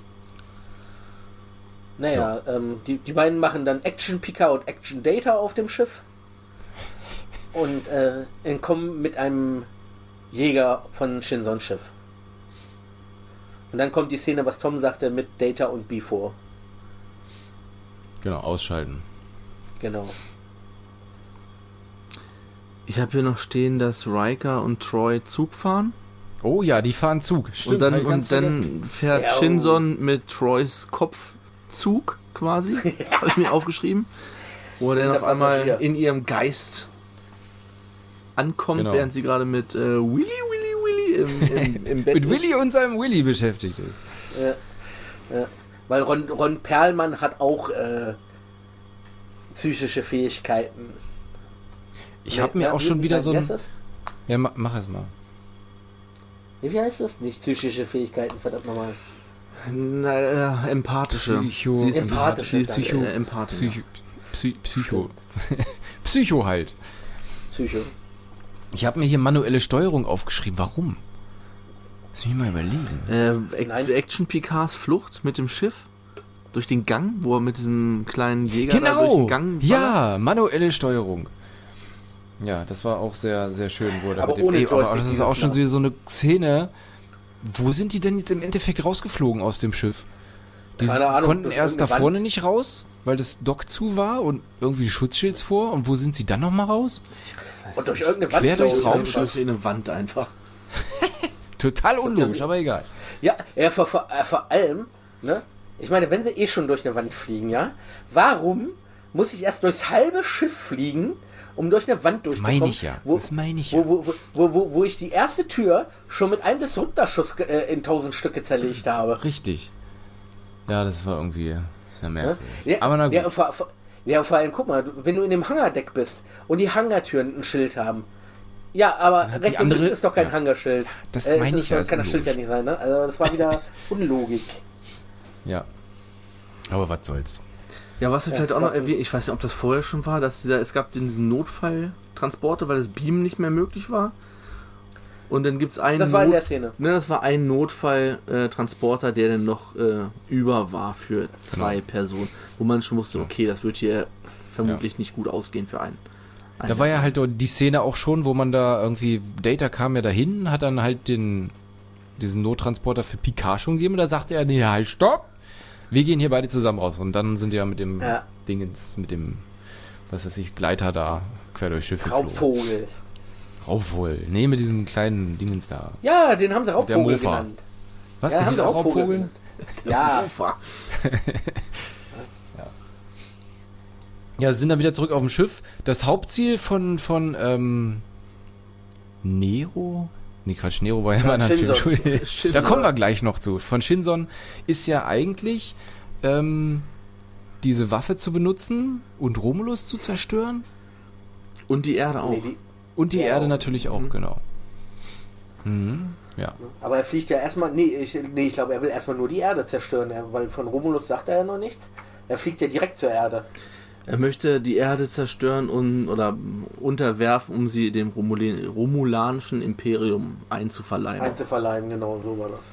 Naja, ähm, die, die beiden machen dann Action Picard und Action Data auf dem Schiff und äh, entkommen mit einem Jäger von Shinsons Schiff. Und dann kommt die Szene, was Tom sagte, mit Data und Before. Genau, ausschalten. Genau. Ich habe hier noch stehen, dass Riker und Troy Zug fahren. Oh ja, die fahren Zug. Stimmt, und dann, und dann fährt Ja, oh. Shinson mit Troys Kopf Zug quasi. habe ich mir aufgeschrieben. Wo er dann auf einmal in ihrem Geist ankommt, Genau. während sie gerade mit äh, Willy im, im, im Bett mit. Willy und seinem Willy beschäftigt ist. Ja. Ja. Weil Ron, Ron Perlmann hat auch äh, psychische Fähigkeiten. Ich habe mir Ja, auch schon wie- wieder wie so ein... Ja, ma, mach es mal. Wie heißt das? Nicht psychische Fähigkeiten, verdammt nochmal. Na, äh, empathische. Psycho- Sie ist, Empathische, sie ist danke. Psycho, äh. Psycho... Psy, Psycho. Psycho halt. Psycho. Ich habe mir hier manuelle Steuerung aufgeschrieben. Warum? Lass mich mal überlegen. Äh. Action Picards Flucht mit dem Schiff durch den Gang, wo er mit diesem kleinen Jäger da durch Genau! den Gang ballert. Ja, manuelle Steuerung. Ja, das war auch sehr, sehr schön. Wo er Aber mit dem- ohne Ey, aber das ist auch schon wieder so eine Szene. Wo sind die denn jetzt im Endeffekt rausgeflogen aus dem Schiff? Die Keine Ahnung, konnten erst da vorne Wand. nicht raus, weil das Dock zu war und irgendwie Schutzschilds vor. Und wo sind sie dann nochmal raus? Und durch irgendeine Wand. Quer durchs Raumschiff. Durch eine Wand einfach. Total unlogisch, aber egal. Ja, ja vor, vor, äh, vor allem, ne? Ich meine, wenn sie eh schon durch eine Wand fliegen, ja? Warum muss ich erst durchs halbe Schiff fliegen, um durch eine Wand durchzukommen? Meine ich ja. Wo, Das meine ich wo, ja. Wo, wo, wo, wo ich die erste Tür schon mit einem Disruptorschuss äh, in tausend Stücke zerlegt habe. Richtig. Ja, das war irgendwie sehr Ne? merkwürdig. Ja, Aber na gut. Ja, vor, vor, ja, vor allem, guck mal, wenn du in dem Hangardeck bist und die Hangartüren ein Schild haben. Ja, aber die rechts und andere- links ist doch kein ja. Hangarschild. Das Äh, meine ich ja, ist Kann das Schild ja nicht sein, ne? Also das war wieder Unlogik. Ja. Aber was soll's. Ja, was wir Ja, vielleicht das auch noch erwähnen, ich weiß nicht, ob das vorher schon war, dass dieser, es gab diesen Notfalltransporter, weil das Beamen nicht mehr möglich war. Und dann gibt es einen Das war in der Szene. Ne, das war ein Notfalltransporter, der dann noch äh, über war für zwei Genau. Personen, wo man schon wusste, okay, das wird hier vermutlich nicht gut ausgehen für einen. Da war ja halt die Szene auch schon, wo man da irgendwie, Data kam ja dahin, hat dann halt den, diesen Nottransporter für Picard schon gegeben und da sagte er, nee, halt, stopp! Wir gehen hier beide zusammen raus. Und dann sind die ja mit dem Ja. Dingens, mit dem, was weiß ich, Gleiter da quer durchs Schiff geflogen. Raubvogel. Nee, mit diesem kleinen Dingens da. Ja, den haben sie Raubvogel genannt. Was, Ja, der haben hieß sie auch Raubvogel. Ja, Ufer. Ja, sie sind dann wieder zurück auf dem Schiff. Das Hauptziel von, von, ähm, Nero? Nee, Quatsch, Nero war ja, Ja, immer ein Film. Da kommen wir gleich noch zu. Von Shinson ist ja eigentlich, ähm, diese Waffe zu benutzen und Romulus zu zerstören. Und die Erde auch. nee, die, Und die Ja, Erde auch. natürlich auch, genau. Mhm, ja. aber er fliegt ja erstmal. Nee, ich, nee, ich glaube, er will erstmal nur die Erde zerstören, er- weil von Romulus sagt er ja noch nichts. Er fliegt ja direkt zur Erde. Er möchte die Erde zerstören und, oder unterwerfen, um sie dem Romuli- romulanischen Imperium einzuverleiben. Einzuverleihen, genau, so war das.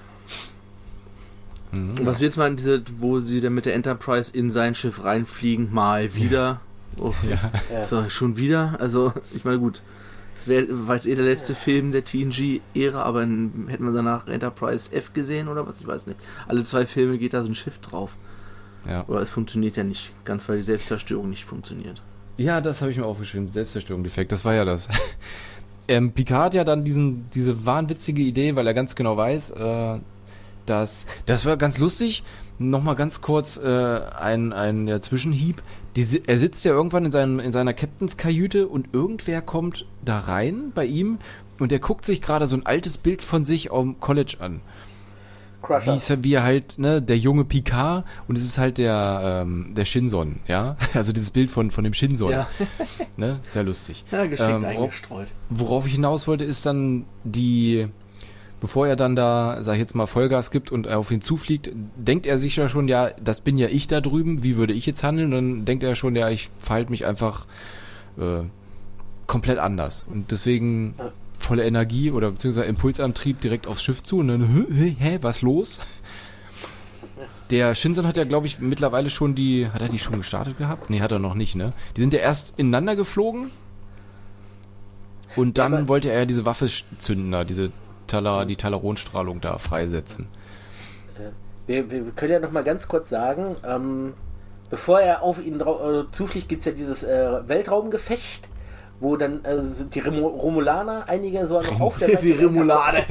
Und was wir jetzt mal diese, wo sie dann mit der Enterprise in sein Schiff reinfliegen, mal wieder. Oh, Ja. So, schon wieder? Also, ich meine, gut. Es wär, war jetzt eh der letzte Film der TNG-Ära, aber in, hätten wir danach Enterprise F gesehen oder was? Ich weiß nicht. Alle zwei Filme geht da so ein Schiff drauf. Ja. Aber es funktioniert ja nicht ganz, weil die Selbstzerstörung nicht funktioniert. Ja, das habe ich mir aufgeschrieben. Selbstzerstörung, Defekt, das war ja das. ähm, Picard hat ja dann diesen, diese wahnwitzige Idee, weil er ganz genau weiß, äh, dass. Das war ganz lustig. Nochmal ganz kurz äh, ein, ein ja, Zwischenhieb. Die, er sitzt ja irgendwann in, seinem, in seiner Captainskajüte und irgendwer kommt da rein bei ihm und er guckt sich gerade so ein altes Bild von sich am College an. Crusher. Wie, ist wie er halt, ne, der junge Picard und es ist halt der, ähm, der Shinson, ja? Also dieses Bild von, von dem Shinson. Ja. Ne? Sehr lustig. Ja, geschickt Ähm, worauf, eingestreut. worauf ich hinaus wollte, ist dann die, bevor er dann da, sag ich jetzt mal, Vollgas gibt und auf ihn zufliegt, denkt er sich ja schon, ja, das bin ja ich da drüben, wie würde ich jetzt handeln? Und dann denkt er schon, ja, ich verhalte mich einfach äh, komplett anders. Und deswegen Ja. volle Energie oder beziehungsweise Impulsantrieb direkt aufs Schiff zu und dann, hä, hä, hä was los? Der Shinson hat ja, glaube ich, mittlerweile schon die, hat er die schon gestartet gehabt? Nee, hat er noch nicht, ne? Die sind ja erst ineinander geflogen und dann aber- wollte er diese Waffe zünden da, diese Talar, die Talaronstrahlung da freisetzen. Wir, wir wir können ja noch mal ganz kurz sagen, ähm, bevor er auf ihn äh, zufliegt, gibt es ja dieses äh, Weltraumgefecht, wo dann äh, sind die Remo Romulaner, einige noch auf der Die Remulade.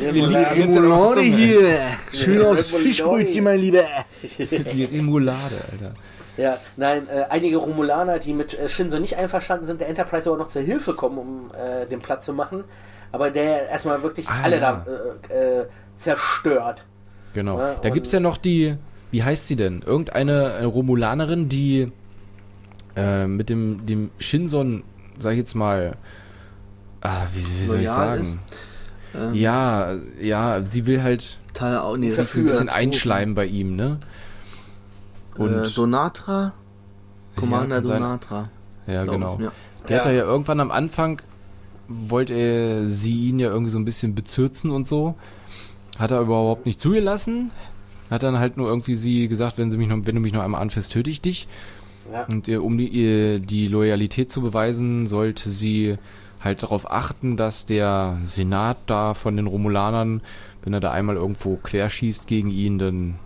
Remulade. Remulade hier. Schön Ja, aufs. Fischbrötchen, mein Lieber. Die Remulade, Alter. Ja, nein, äh, einige Romulaner, die mit äh, Shinzo nicht einverstanden sind, der Enterprise aber noch zur Hilfe kommen, um äh, den Platz zu machen. Aber der erstmal wirklich Ah, alle ja. da äh, äh, zerstört. Genau. Ja, da gibt's ja noch die, wie heißt sie denn? Irgendeine eine Romulanerin, die äh, mit dem, dem Shinson, sag ich jetzt mal, ah, wie, wie soll ich sagen? ist? Ähm, Ja, ja, sie will halt Teil auch, nee, sich ein bisschen einschleimen bei ihm, ne? Und Und äh, Donatra? Commander sein. Donatra. ja, genau. ich, Ja. Der hat Ja. da ja irgendwann am Anfang, wollte er sie ihn ja irgendwie so ein bisschen bezürzen und so. Hat er überhaupt nicht zugelassen. Hat dann halt nur irgendwie sie gesagt, wenn, sie mich noch, wenn du mich noch einmal anfährst, töte ich dich. Ja. Und ihr, um die, ihr die Loyalität zu beweisen, sollte sie halt darauf achten, dass der Senat da von den Romulanern, wenn er da einmal irgendwo querschießt gegen ihn, dann,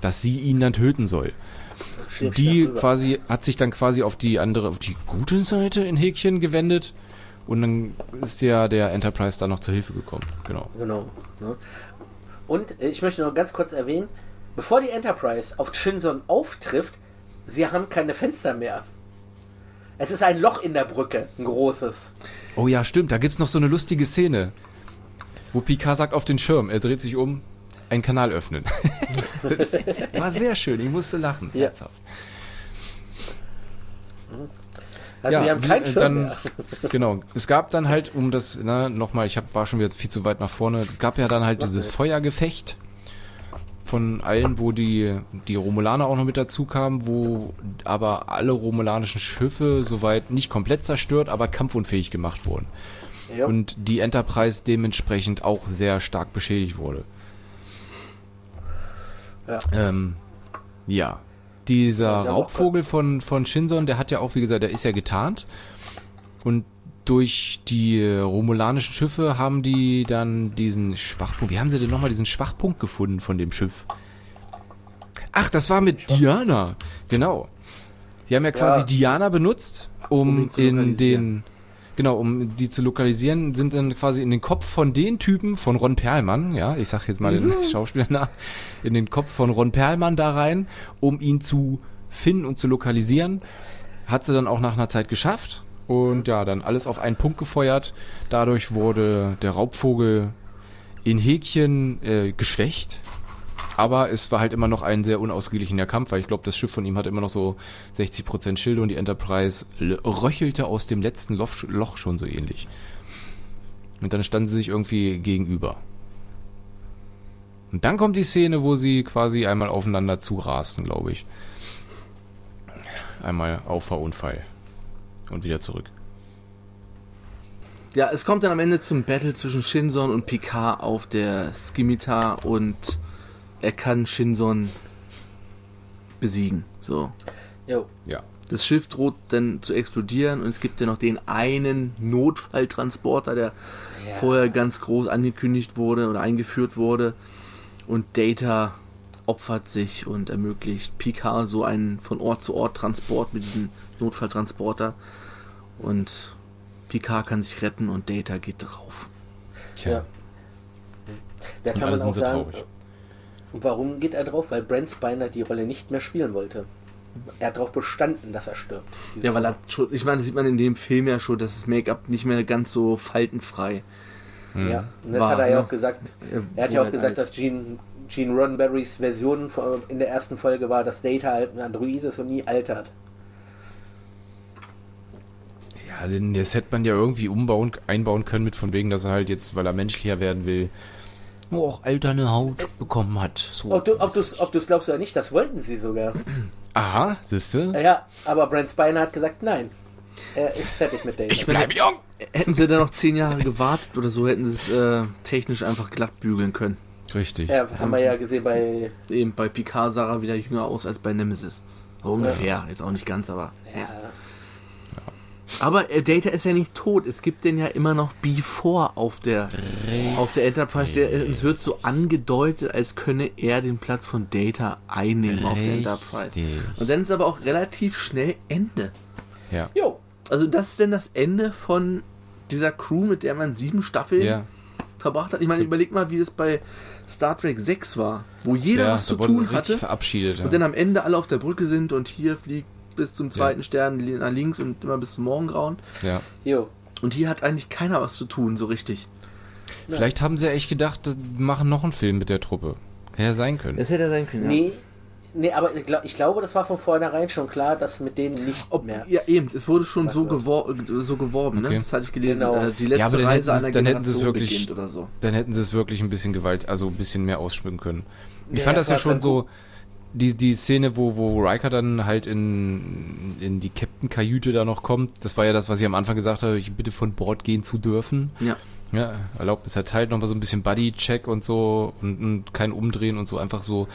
dass sie ihn dann töten soll. Die quasi hat sich dann quasi auf die andere, auf die gute Seite in Häkchen gewendet und dann ist ja der Enterprise da noch zur Hilfe gekommen. Genau. Genau. Ne? Und äh, ich möchte noch ganz kurz erwähnen, bevor die Enterprise auf Shinson auftrifft, sie haben keine Fenster mehr. Es ist ein Loch in der Brücke, ein großes. Oh ja, stimmt. Da gibt's noch so eine lustige Szene, wo Picard sagt auf den Schirm, er dreht sich um, einen Kanal öffnen. das war sehr schön. Ich musste lachen. Ja. Herzhaft. Also wir haben keinen äh, Schirm dann. Genau. Es gab dann halt, um das, na, nochmal, ich hab, war schon wieder viel zu weit nach vorne, es gab ja dann halt dieses? Feuergefecht von allen, wo die, die Romulaner auch noch mit dazu kamen, wo aber alle romulanischen Schiffe soweit nicht komplett zerstört, aber kampfunfähig gemacht wurden. Ja. Und die Enterprise dementsprechend auch sehr stark beschädigt wurde. Ja. Ähm, ja. Dieser Ja, Raubvogel von, von Shinson, der hat ja auch, wie gesagt, der ist ja getarnt. Und durch die romulanischen Schiffe haben die dann diesen Schwachpunkt. Wie haben sie denn nochmal diesen Schwachpunkt gefunden von dem Schiff? Ach, das war mit Diana. Genau. Sie haben ja quasi Ja. Diana benutzt, um, Um in den. Genau, um die zu lokalisieren, sind dann quasi in den Kopf von den Typen von Ron Perlmann, ja, ich sag jetzt mal den Schauspieler nach, in den Kopf von Ron Perlmann da rein, um ihn zu finden und zu lokalisieren. Hat sie dann auch nach einer Zeit geschafft und ja, dann alles auf einen Punkt gefeuert. Dadurch wurde der Raubvogel in Häkchen äh, geschwächt. Aber es war halt immer noch ein sehr unausgeglichener Kampf, weil ich glaube, das Schiff von ihm hatte immer noch so 60% Schilde und die Enterprise röchelte aus dem letzten Loch, Loch schon so ähnlich. Und dann standen sie sich irgendwie gegenüber. Und dann kommt die Szene, wo sie quasi einmal aufeinander zurasten, glaube ich. einmal Auffahrunfall und wieder zurück. Ja, es kommt dann am Ende zum Battle zwischen Shinson und Picard auf der Skimitar und er kann Shinson besiegen. So. Jo. Ja. Das Schiff droht dann zu explodieren und es gibt ja noch den einen Notfalltransporter, der Ja. vorher ganz groß angekündigt wurde oder eingeführt wurde. Und Data opfert sich und ermöglicht Picard so einen von Ort zu Ort Transport mit diesem Notfalltransporter. Und Picard kann sich retten und Data geht drauf. Tja. Ja. Da Und kann alle man auch sagen, traurig. Warum geht er drauf? Weil Brent Spiner die Rolle nicht mehr spielen wollte. Er hat darauf bestanden, dass er stirbt. Ja, weil er schon, ich meine, das sieht man in dem Film ja schon, dass das Make-up nicht mehr ganz so faltenfrei. Ja, und das War, hat er ja ne? auch gesagt. Er Er hat ja auch gesagt, alt. dass Gene, Gene Roddenberrys Version in der ersten Folge war, dass Data halt ein Android ist und nie altert. Ja, denn das hätte man ja irgendwie umbauen, einbauen können mit von wegen, dass er halt jetzt, weil er menschlicher werden will, nur auch alterne Haut bekommen hat. So. Ob du ob du's, ob du's glaubst oder nicht, das wollten sie sogar. Aha, siehste? Ja, aber Brent Spiner hat gesagt, nein. Er ist fertig mit Data. Ich bleib jung! Hätten sie dann noch zehn Jahre gewartet oder so, hätten sie es äh, technisch einfach glatt bügeln können. Richtig. ja, haben wir ja gesehen bei. Eben bei Picard sah er wieder jünger aus als bei Nemesis. Ungefähr, jetzt auch nicht ganz, aber. Ja, Aber äh, Data ist ja nicht tot. Es gibt den ja immer noch Before auf der, auf der Enterprise. Der, äh, es wird so angedeutet, als könne er den Platz von Data einnehmen auf der Enterprise. Richtig. Und dann ist aber auch relativ schnell Ende. Ja. Jo, Also das ist denn das Ende von dieser Crew, mit der man sieben Staffeln Ja. verbracht hat. Ich meine, überleg mal, wie es bei Star Trek 6 war, wo jeder ja, was zu tun richtig hatte. verabschiedet. Ja. Und dann am Ende alle auf der Brücke sind und hier fliegt bis zum zweiten Stern li- nach links und immer bis zum Morgengrauen. ja. jo. Und hier hat eigentlich keiner was zu tun, so richtig. Vielleicht haben sie ja echt gedacht, wir machen noch einen Film mit der Truppe. Hätte ja sein können. Das hätte sein können, ja. Nee, nee, aber ich, glaub, ich glaube, das war von vornherein schon klar, dass mit denen nicht Ob, mehr. ja, eben, es wurde schon so, gewor so geworben, ne? Okay. Das hatte ich gelesen. Genau. Äh, die letzte Ja, aber dann Reise hätten einer dann hätten sie es Generation wirklich- beginnt oder so. Dann hätten sie es wirklich ein bisschen Gewalt, also ein bisschen mehr ausschmücken können. Ich Ja, fand das ja schon so, die, die Szene, wo, wo Riker dann halt in, in die Captain-Kajüte da noch kommt, das war ja das, was ich am Anfang gesagt habe, ich bitte von Bord gehen zu dürfen. Ja. Ja, Erlaubnis erteilt, nochmal so ein bisschen Buddy-Check und so und, und kein Umdrehen und so, einfach so,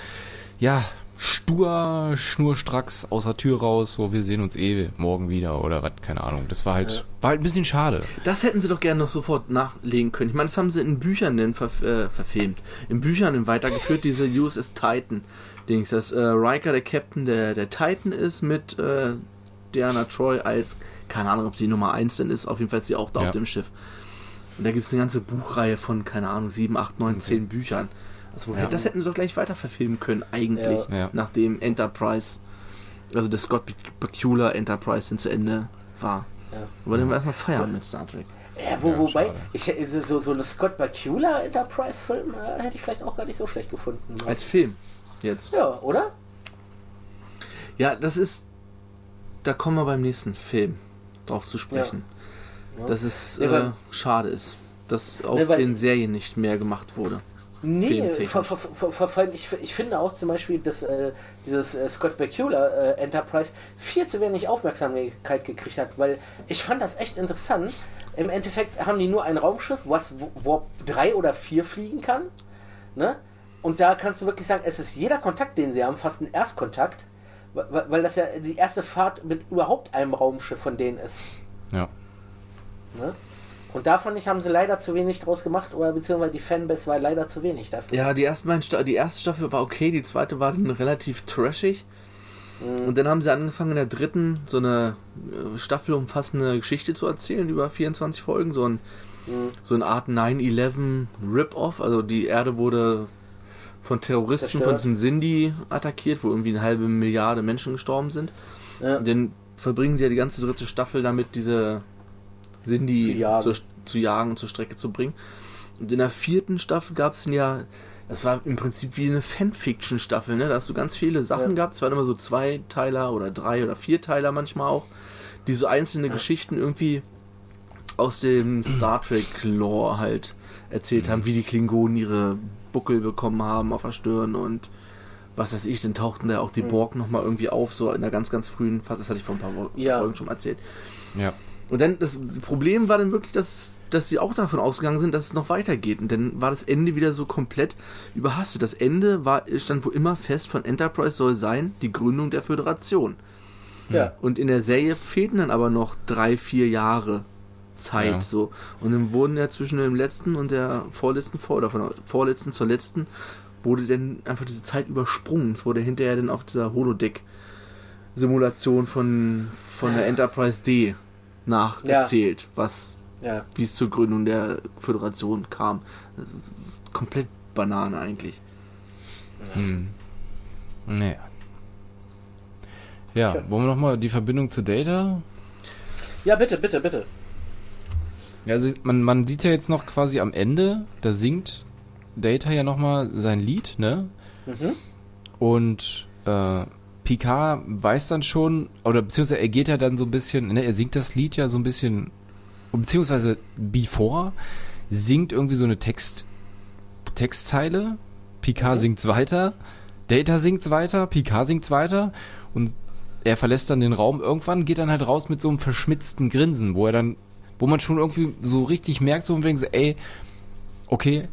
ja, stur, schnurstracks aus der Tür raus, so, wir sehen uns eh morgen wieder oder was, keine Ahnung. Das war halt, war halt ein bisschen schade. Das hätten sie doch gerne noch sofort nachlegen können. Ich meine, das haben sie in Büchern denn verf äh, verfilmt. In Büchern denn weitergeführt, diese USS Titan. Dings, dass äh, Riker der Captain der, der Titan ist mit äh, Diana Troy als, keine Ahnung, ob sie Nummer 1 denn ist, auf jeden Fall ist sie auch da Ja. auf dem Schiff. Und da gibt es eine ganze Buchreihe von, keine Ahnung, 7, 8, 9, 10 Büchern. Also, Ja. Das hätten sie doch gleich weiter verfilmen können, eigentlich, Ja. Ja. nachdem Enterprise, also der Scott Bakula Enterprise dann zu Ende war. Ja. Aber dann wir erstmal feiern mit Star Trek. Ja, wo, Ja, wobei, ich, hätte- so, so eine Scott Bakula Enterprise-Film äh, hätte ich vielleicht auch gar nicht so schlecht gefunden. Als Film. Jetzt. ja, oder? Ja, das ist. Da kommen wir beim nächsten Film drauf zu sprechen. Ja. Dass es Ja, äh, schade ist, dass aus Ja, weil- den Serien nicht mehr gemacht wurde. Nee, vor, vor, vor, vor allem, ich, ich finde auch zum Beispiel, dass äh, dieses äh, Scott Bakula äh, Enterprise viel zu wenig Aufmerksamkeit gekriegt hat, weil ich fand das echt interessant. Im Endeffekt haben die nur ein Raumschiff, was Warp 3 oder 4 fliegen kann. Ne? Und da kannst du wirklich sagen, es ist jeder Kontakt, den sie haben, fast ein Erstkontakt, weil, weil das ja die erste Fahrt mit überhaupt einem Raumschiff von denen ist. Ja. Ne? Und da fand ich, haben sie leider zu wenig draus gemacht, oder beziehungsweise die Fanbase war leider zu wenig dafür. Ja, die, Sta die erste Staffel war okay, die zweite war dann relativ trashig. Mhm. Und dann haben sie angefangen in der dritten so eine äh, Staffel umfassende Geschichte zu erzählen über 24 Folgen. So, ein, Mhm. so eine Art 9-11 Rip-Off. Also die Erde wurde von Terroristen, Zerstört. von diesen Sindhi attackiert, wo irgendwie eine halbe Milliarde Menschen gestorben sind. Ja. Dann verbringen sie ja die ganze dritte Staffel damit, diese Sindhi Zu jagen. zur, zu jagen und zur Strecke zu bringen. Und in der vierten Staffel gab es ja, das war im Prinzip wie eine Fanfiction-Staffel, ne? Da hast du ganz viele Sachen Ja. gehabt. Es waren immer so Zweiteiler oder drei oder Vierteiler manchmal auch, die so einzelne Geschichten irgendwie aus dem Star Trek-Lore halt erzählt haben, wie die Klingonen ihre Buckel bekommen haben auf der Stirn und was weiß ich, dann tauchten da auch die Borg nochmal irgendwie auf, so in der ganz, ganz frühen Phase. Das hatte ich vor ein paar Wo- Ja. Folgen schon mal erzählt. Ja. Und dann, das Problem war dann wirklich, dass, dass sie auch davon ausgegangen sind, dass es noch weitergeht. Und dann war das Ende wieder so komplett überhastet. Das Ende war, stand wo immer fest, von Enterprise soll sein, die Gründung der Föderation. Ja. Und in der Serie fehlten dann aber noch drei, vier Jahre Zeit. Ja. So. Und dann wurden ja zwischen dem letzten und der vorletzten Folge, oder von der vorletzten zur letzten, wurde dann einfach diese Zeit übersprungen. Es wurde hinterher dann auf dieser Holodeck-Simulation von, von der Enterprise D nacherzählt, was Ja. wie es zur Gründung der Föderation kam. Komplett Banane eigentlich. Hm. Naja. Ja, wollen wir nochmal die Verbindung zu Data? ja, bitte, bitte, bitte. Ja, also man, man sieht ja jetzt noch quasi am Ende, da singt Data ja nochmal sein Lied, ne? Mhm. Und äh, Picard weiß dann schon, oder beziehungsweise er geht ja dann so ein bisschen, ne, er singt das Lied ja so ein bisschen, beziehungsweise Before singt irgendwie so eine Text, Textzeile, Picard Mhm. singt's weiter, Data singt's weiter, Picard singt's weiter und er verlässt dann den Raum. Irgendwann geht dann halt raus mit so einem verschmitzten Grinsen, wo er dann, wo man schon irgendwie so richtig merkt, so und wegen so, ey, okay,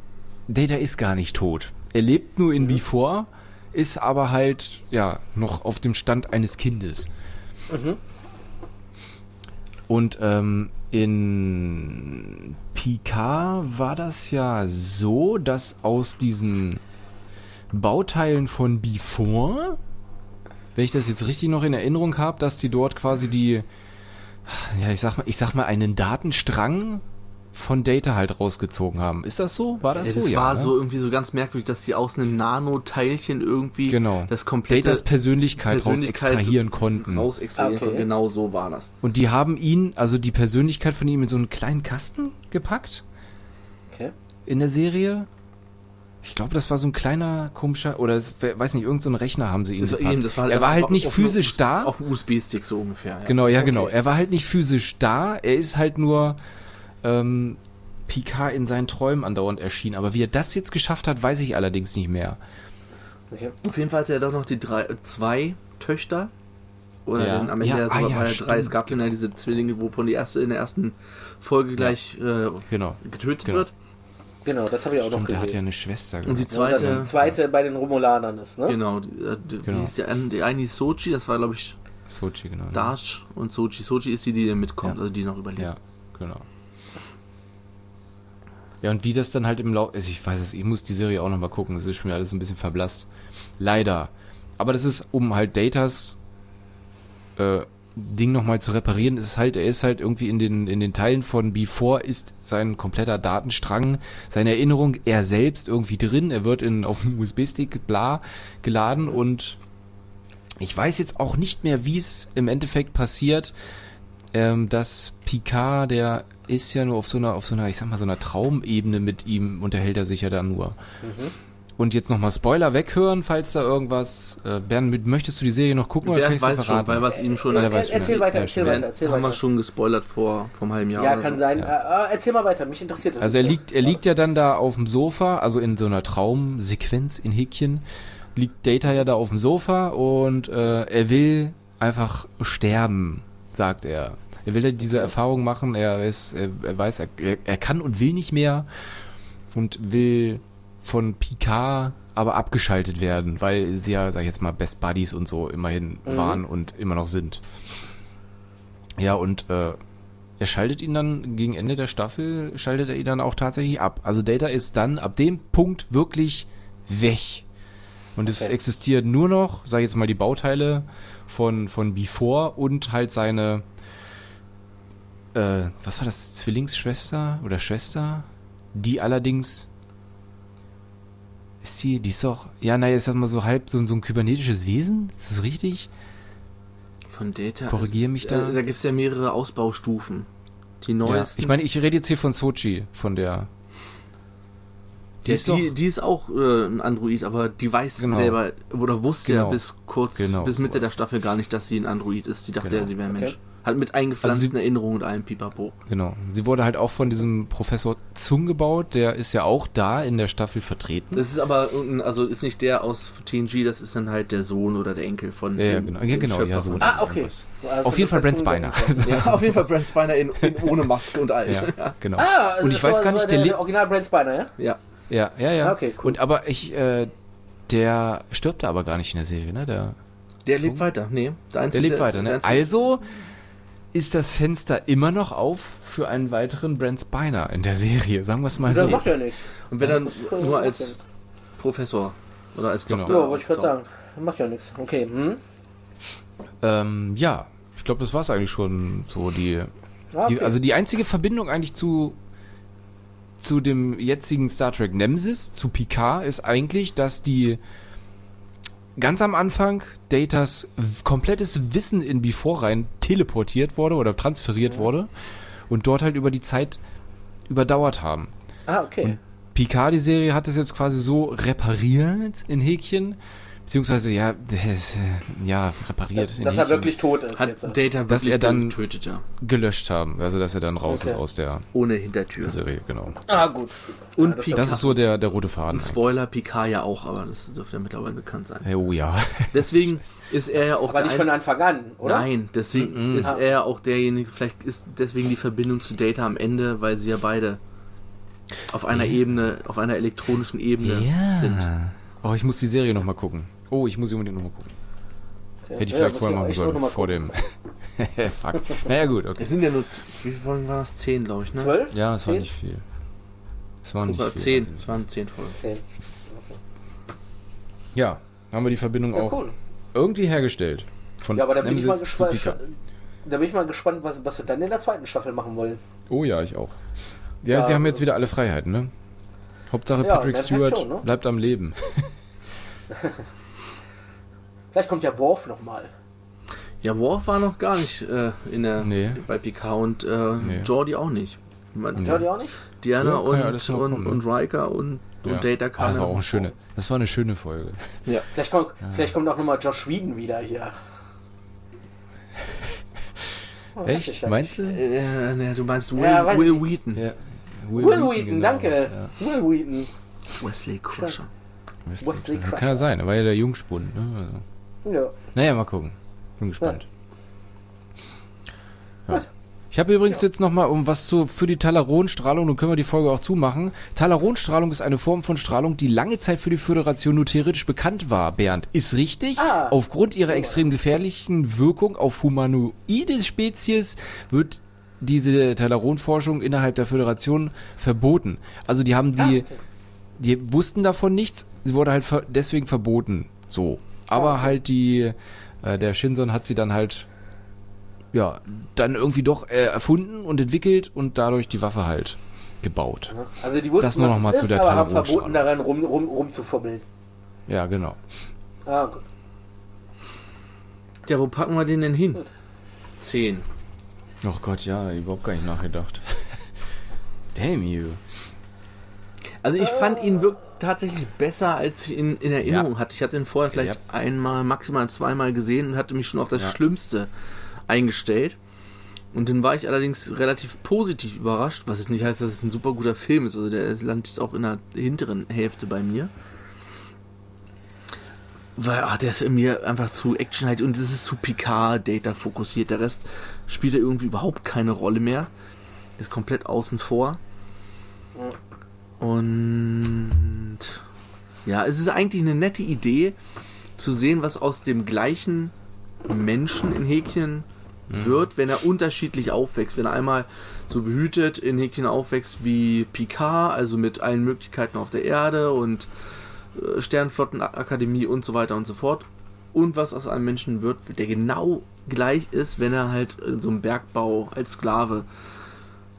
Data ist gar nicht tot. Er lebt nur in Before, ist aber halt, ja, noch auf dem Stand eines Kindes. Mhm. Und ähm, in Picard war das ja so, dass aus diesen Bauteilen von Before, wenn ich das jetzt richtig noch in Erinnerung habe, dass die dort quasi die, ja, ich sag mal, ich sag mal, einen Datenstrang von Data halt rausgezogen haben. Ist das so? War das Ja, so? das ja, war ne? so irgendwie so ganz merkwürdig, dass sie aus einem Nanoteilchen irgendwie Genau. das komplette Datas Persönlichkeit, raus Persönlichkeit extrahieren konnten. raus extrahieren Okay. konnten. Genau so war das. Und die haben ihn, also die Persönlichkeit von ihm in so einen kleinen Kasten gepackt Okay. in der Serie. Ich glaube, das war so ein kleiner komischer, oder es, wer- weiß nicht, irgendein so ein Rechner haben sie ihn Das war gepackt. eben, das war er war halt nicht physisch da. Auf dem USB-Stick so ungefähr. Ja. Genau, ja, Okay. genau. Er war halt nicht physisch da. Er ist halt nur ähm, Picard in seinen Träumen andauernd erschienen. Aber wie er das jetzt geschafft hat, weiß ich allerdings nicht mehr. okay. Auf jeden Fall hatte er doch noch die drei, zwei Töchter. Oder Ja. dann am Ende Ja, ja, so ah, ja, ja drei. Es gab dann ja diese Zwillinge, wovon die erste in der ersten Folge gleich äh, Genau. getötet Genau. wird. Genau, das habe ich auch noch Stimmt, der hat ja gesehen. eine Schwester. Und die genau. Ja, dass zweite. die zweite bei den Romulanern ist, ne? Genau, die, äh, die, Genau. Wie hieß die, eine- die eine hieß Sochi, das war glaube ich Sochi, genau. Dash und Sochi. Sochi ist die, die dann mitkommt, Ja. also die noch überlebt. Ja, genau. Ja, und wie das dann halt im Laufe. Also ich weiß es, ich muss die Serie auch nochmal gucken, es ist schon wieder alles ein bisschen verblasst. Leider. Aber das ist, um halt Datas äh, Ding nochmal zu reparieren, ist halt, er ist halt irgendwie in den, in den Teilen von Before ist sein kompletter Datenstrang, seine Erinnerung, er selbst irgendwie drin, er wird in, auf dem USB-Stick bla geladen und ich weiß jetzt auch nicht mehr, wie es im Endeffekt passiert, ähm, dass Picard, der ist ja nur auf so einer, auf so einer, ich sag mal, so einer Traumebene mit ihm, unterhält er sich ja dann nur. Und jetzt nochmal Spoiler weghören, falls da irgendwas. Äh, Bernd, möchtest du die Serie noch gucken oder kann Bernd ich's dir weiß schon, weil es ihm schon weiß schon, erzähl ja. weiter, erzähl stimmt. weiter, Bernd, erzähl haben wir weiter. schon gespoilert vor vom halben Jahr. Ja, oder kann so. sein. Ja. Äh, äh, erzähl mal weiter, mich interessiert das. Also er liegt, er liegt ja dann da auf dem Sofa, also in so einer Traumsequenz in Häkchen, liegt Data ja da auf dem Sofa und äh, er will einfach sterben, sagt er. Er will ja diese Erfahrung machen, er, ist, er, er weiß, er, er kann und will nicht mehr und will von Picard aber abgeschaltet werden, weil sie ja, sag ich jetzt mal, Best Buddies und so immerhin waren und immer noch sind. Ja, und äh, er schaltet ihn dann gegen Ende der Staffel, schaltet er ihn dann auch tatsächlich ab. Also Data ist dann ab dem Punkt wirklich weg. Und es Okay. existiert nur noch, sag ich jetzt mal, die Bauteile von, von Before und halt seine, äh, was war das, Zwillingsschwester oder Schwester? Die allerdings, ist die, die ist doch, ja, naja, ist das mal so halb so, so ein kybernetisches Wesen? Ist das richtig? Von Data. Korrigier mich da. Äh, da gibt es ja mehrere Ausbaustufen. Die Ja, neuesten. ich meine, ich rede jetzt hier von Sochi, von der. Die die, ist doch. die, die ist auch äh, ein Android, aber die weiß Genau. selber oder wusste Genau. ja bis kurz, Genau. bis Mitte der Staffel gar nicht, dass sie ein Android ist. Die dachte Genau. ja, sie wäre ein Okay. Hat mit eingepflanzten Also sie- Erinnerungen und allem Pipapo. Genau. Sie wurde halt auch von diesem Professor Zung gebaut, der ist ja auch da in der Staffel vertreten. Das ist aber, also ist nicht der aus TNG, das ist dann halt der Sohn oder der Enkel von Ja, ja, dem- genau. Ja, genau, ja, so. von- Ah, okay. Also Auf jeden Fall Brent Spiner. Ja, auf jeden Fall Brent Spiner in, in, ohne Maske und alt. Ja, genau. Ah, also und ich weiß gar nicht, der, der, der. Original Brent Spiner, ja? Ja. Ja, ja, ja. Ah, okay, cool. Und aber ich, äh, der stirbt da aber gar nicht in der Serie, ne? Der, Der lebt weiter. Nee, der, der lebt weiter, der ne? einzige- Also ist das Fenster immer noch auf für einen weiteren Brent Spiner in der Serie, sagen wir es mal Das so. macht ja nichts. Und wenn dann Ja, nur als. Professor oder als Genau. Doktor. Ja, wollte ich gerade sagen. Macht ja nichts. Okay, hm? Ähm, ja, ich glaube, das war es eigentlich schon so die, Ah, okay. die. Also die einzige Verbindung eigentlich zu zu dem jetzigen Star Trek Nemesis, zu Picard, ist eigentlich, dass die ganz am Anfang Datas komplettes Wissen in Before rein teleportiert wurde oder transferiert wurde und dort halt über die Zeit überdauert haben. ah, okay. Picard, die Serie, hat das jetzt quasi so repariert in Häkchen. Beziehungsweise, ja, äh, ja, repariert. Dass er wirklich tot ist Hat jetzt. Data Dass er dann- getötet, ja. gelöscht haben. Also, dass er dann raus Okay. ist aus der Ohne Hintertür. Serie, genau. Ah, gut. Und Ja, das Picard. Das ist so der, der rote Faden. Ein Spoiler, Picard ja auch, aber das dürfte ja mittlerweile bekannt sein. Oh ja. Deswegen ist er ja auch Aber nicht von Anfang an, oder? Nein, deswegen Mhm. ist Ah. er ja auch derjenige, vielleicht ist deswegen die Verbindung zu Data am Ende, weil sie ja beide auf einer Ebene, auf einer elektronischen Ebene sind. Oh, ich muss die Serie nochmal gucken. Oh, ich muss sie unbedingt nochmal gucken. Okay. Hätte ich Ja, vielleicht vorher machen sollen, noch mal vor gucken. dem. Fuck. Naja, gut, okay. Es sind ja nur, wie viele Folgen waren das? Zehn, glaube ich, ne? Zwölf? Ja, es war nicht viel. Es war Guck nicht viel. zehn. Es waren zehn Folgen. Zehn. Ja, haben wir die Verbindung Ja, auch cool. irgendwie hergestellt. Von Ja, aber da bin ich mal gespannt. Da bin ich mal gespannt, was, was sie dann in der zweiten Staffel machen wollen. Oh ja, ich auch. Ja, Ja, sie haben jetzt wieder alle Freiheiten, ne? Hauptsache Patrick Stewart schon, ne? bleibt am Leben. Vielleicht kommt ja Worf nochmal. Ja, Worf war noch gar nicht äh, in der, Nee. bei Picard und äh, Nee. Jordi auch nicht. Man, Jordi auch nicht? Diana Ja, kann und, ja und, kommen, und Riker und, Ja. und Data Ah, kamen. das war auch eine schöne. Das war eine schöne Folge. ja. Vielleicht kommt, vielleicht kommt auch nochmal Josh Whedon wieder hier. Oh, Echt? ja Meinst du? Äh, ne, du meinst Will, Ja, Will. Wheaton. Ja. Will Wheaton, genau. danke. Ja. Will Wheaton. Wesley Crusher. Wesley Kann Crusher. ja sein, er war ja der Jungspund. Ne? Also. Ja. Naja, mal gucken. Bin gespannt. Ja. Ich habe übrigens jetzt nochmal um was zu, für die Talaronstrahlung, nun können wir die Folge auch zumachen. Talaronstrahlung ist eine Form von Strahlung, die lange Zeit für die Föderation nur theoretisch bekannt war, Bernd. Ist richtig. Ah. Aufgrund ihrer extrem gefährlichen Wirkung auf humanoide Spezies wird diese Talaronforschung innerhalb der Föderation verboten. Also die haben die, Ah, okay. die wussten davon nichts, sie wurde halt deswegen verboten. So. Aber okay. halt die, äh, der Shinson hat sie dann halt, ja, dann irgendwie doch äh, erfunden und entwickelt und dadurch die Waffe halt gebaut. Also die wussten, Das nur was noch mal es zu ist, der aber haben verboten, daran rum, rum, rumzufummeln. Ja, genau. Ah, gut. Ja, wo packen wir den denn hin? Zehn. Ach Gott, ja, überhaupt gar nicht nachgedacht. Damn you. Also ich fand ihn wirklich tatsächlich besser, als ich ihn in Erinnerung hatte. Ich hatte ihn vorher vielleicht Ja. einmal, maximal zweimal gesehen und hatte mich schon auf das Ja. Schlimmste eingestellt. Und dann war ich allerdings relativ positiv überrascht, was jetzt nicht heißt, dass es ein super guter Film ist. Also der ist- landet jetzt auch in der hinteren Hälfte bei mir. Weil, ach, der ist in mir einfach zu Action halt und es ist zu Picard-Data fokussiert. Der Rest spielt da irgendwie überhaupt keine Rolle mehr. Ist komplett außen vor. Und ja, es ist eigentlich eine nette Idee zu sehen, was aus dem gleichen Menschen in Häkchen wird, wenn er unterschiedlich aufwächst. Wenn er einmal so behütet in Häkchen aufwächst wie Picard, also mit allen Möglichkeiten auf der Erde und äh, Sternflottenakademie und so weiter und so fort. Und was aus einem Menschen wird, der genau gleich ist, wenn er halt in so einem Bergbau als Sklave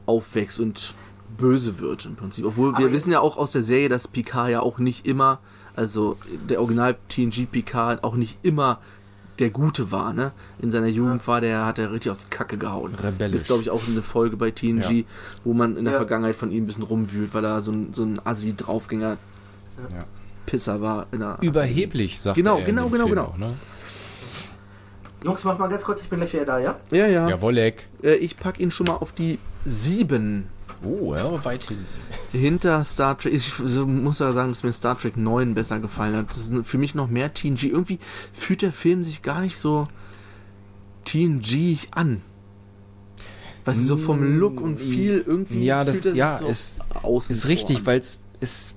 aufwächst und böse wird im Prinzip. Obwohl wir wissen ja auch aus der Serie, dass Picard ja auch nicht immer, also der Original TNG Picard auch nicht immer der Gute war, ne? In seiner Jugend war der, hat er richtig auf die Kacke gehauen. Rebellisch. Gibt glaube ich auch eine Folge bei TNG, Ja. wo man in der Ja. Vergangenheit von ihm ein bisschen rumwühlt, weil er so ein, so ein Assi-Draufgänger Ja. Pisser war. In der Überheblich, sagt Genau, er genau, genau, Film genau. Auch, ne? Jungs, mach mal ganz kurz, ich bin gleich wieder da, ja? Ja, ja. Ja, Wolleck. Äh, ich pack ihn schon mal auf die 7. Oh, ja, weit hin. Hinter Star Trek. Ich muss ja sagen, dass mir Star Trek 9 besser gefallen hat. Das ist für mich noch mehr TNG. Irgendwie fühlt der Film sich gar nicht so TNG an. Was so vom Look und viel irgendwie Ja, das- fühlt ja, so Ist vor richtig, weil es es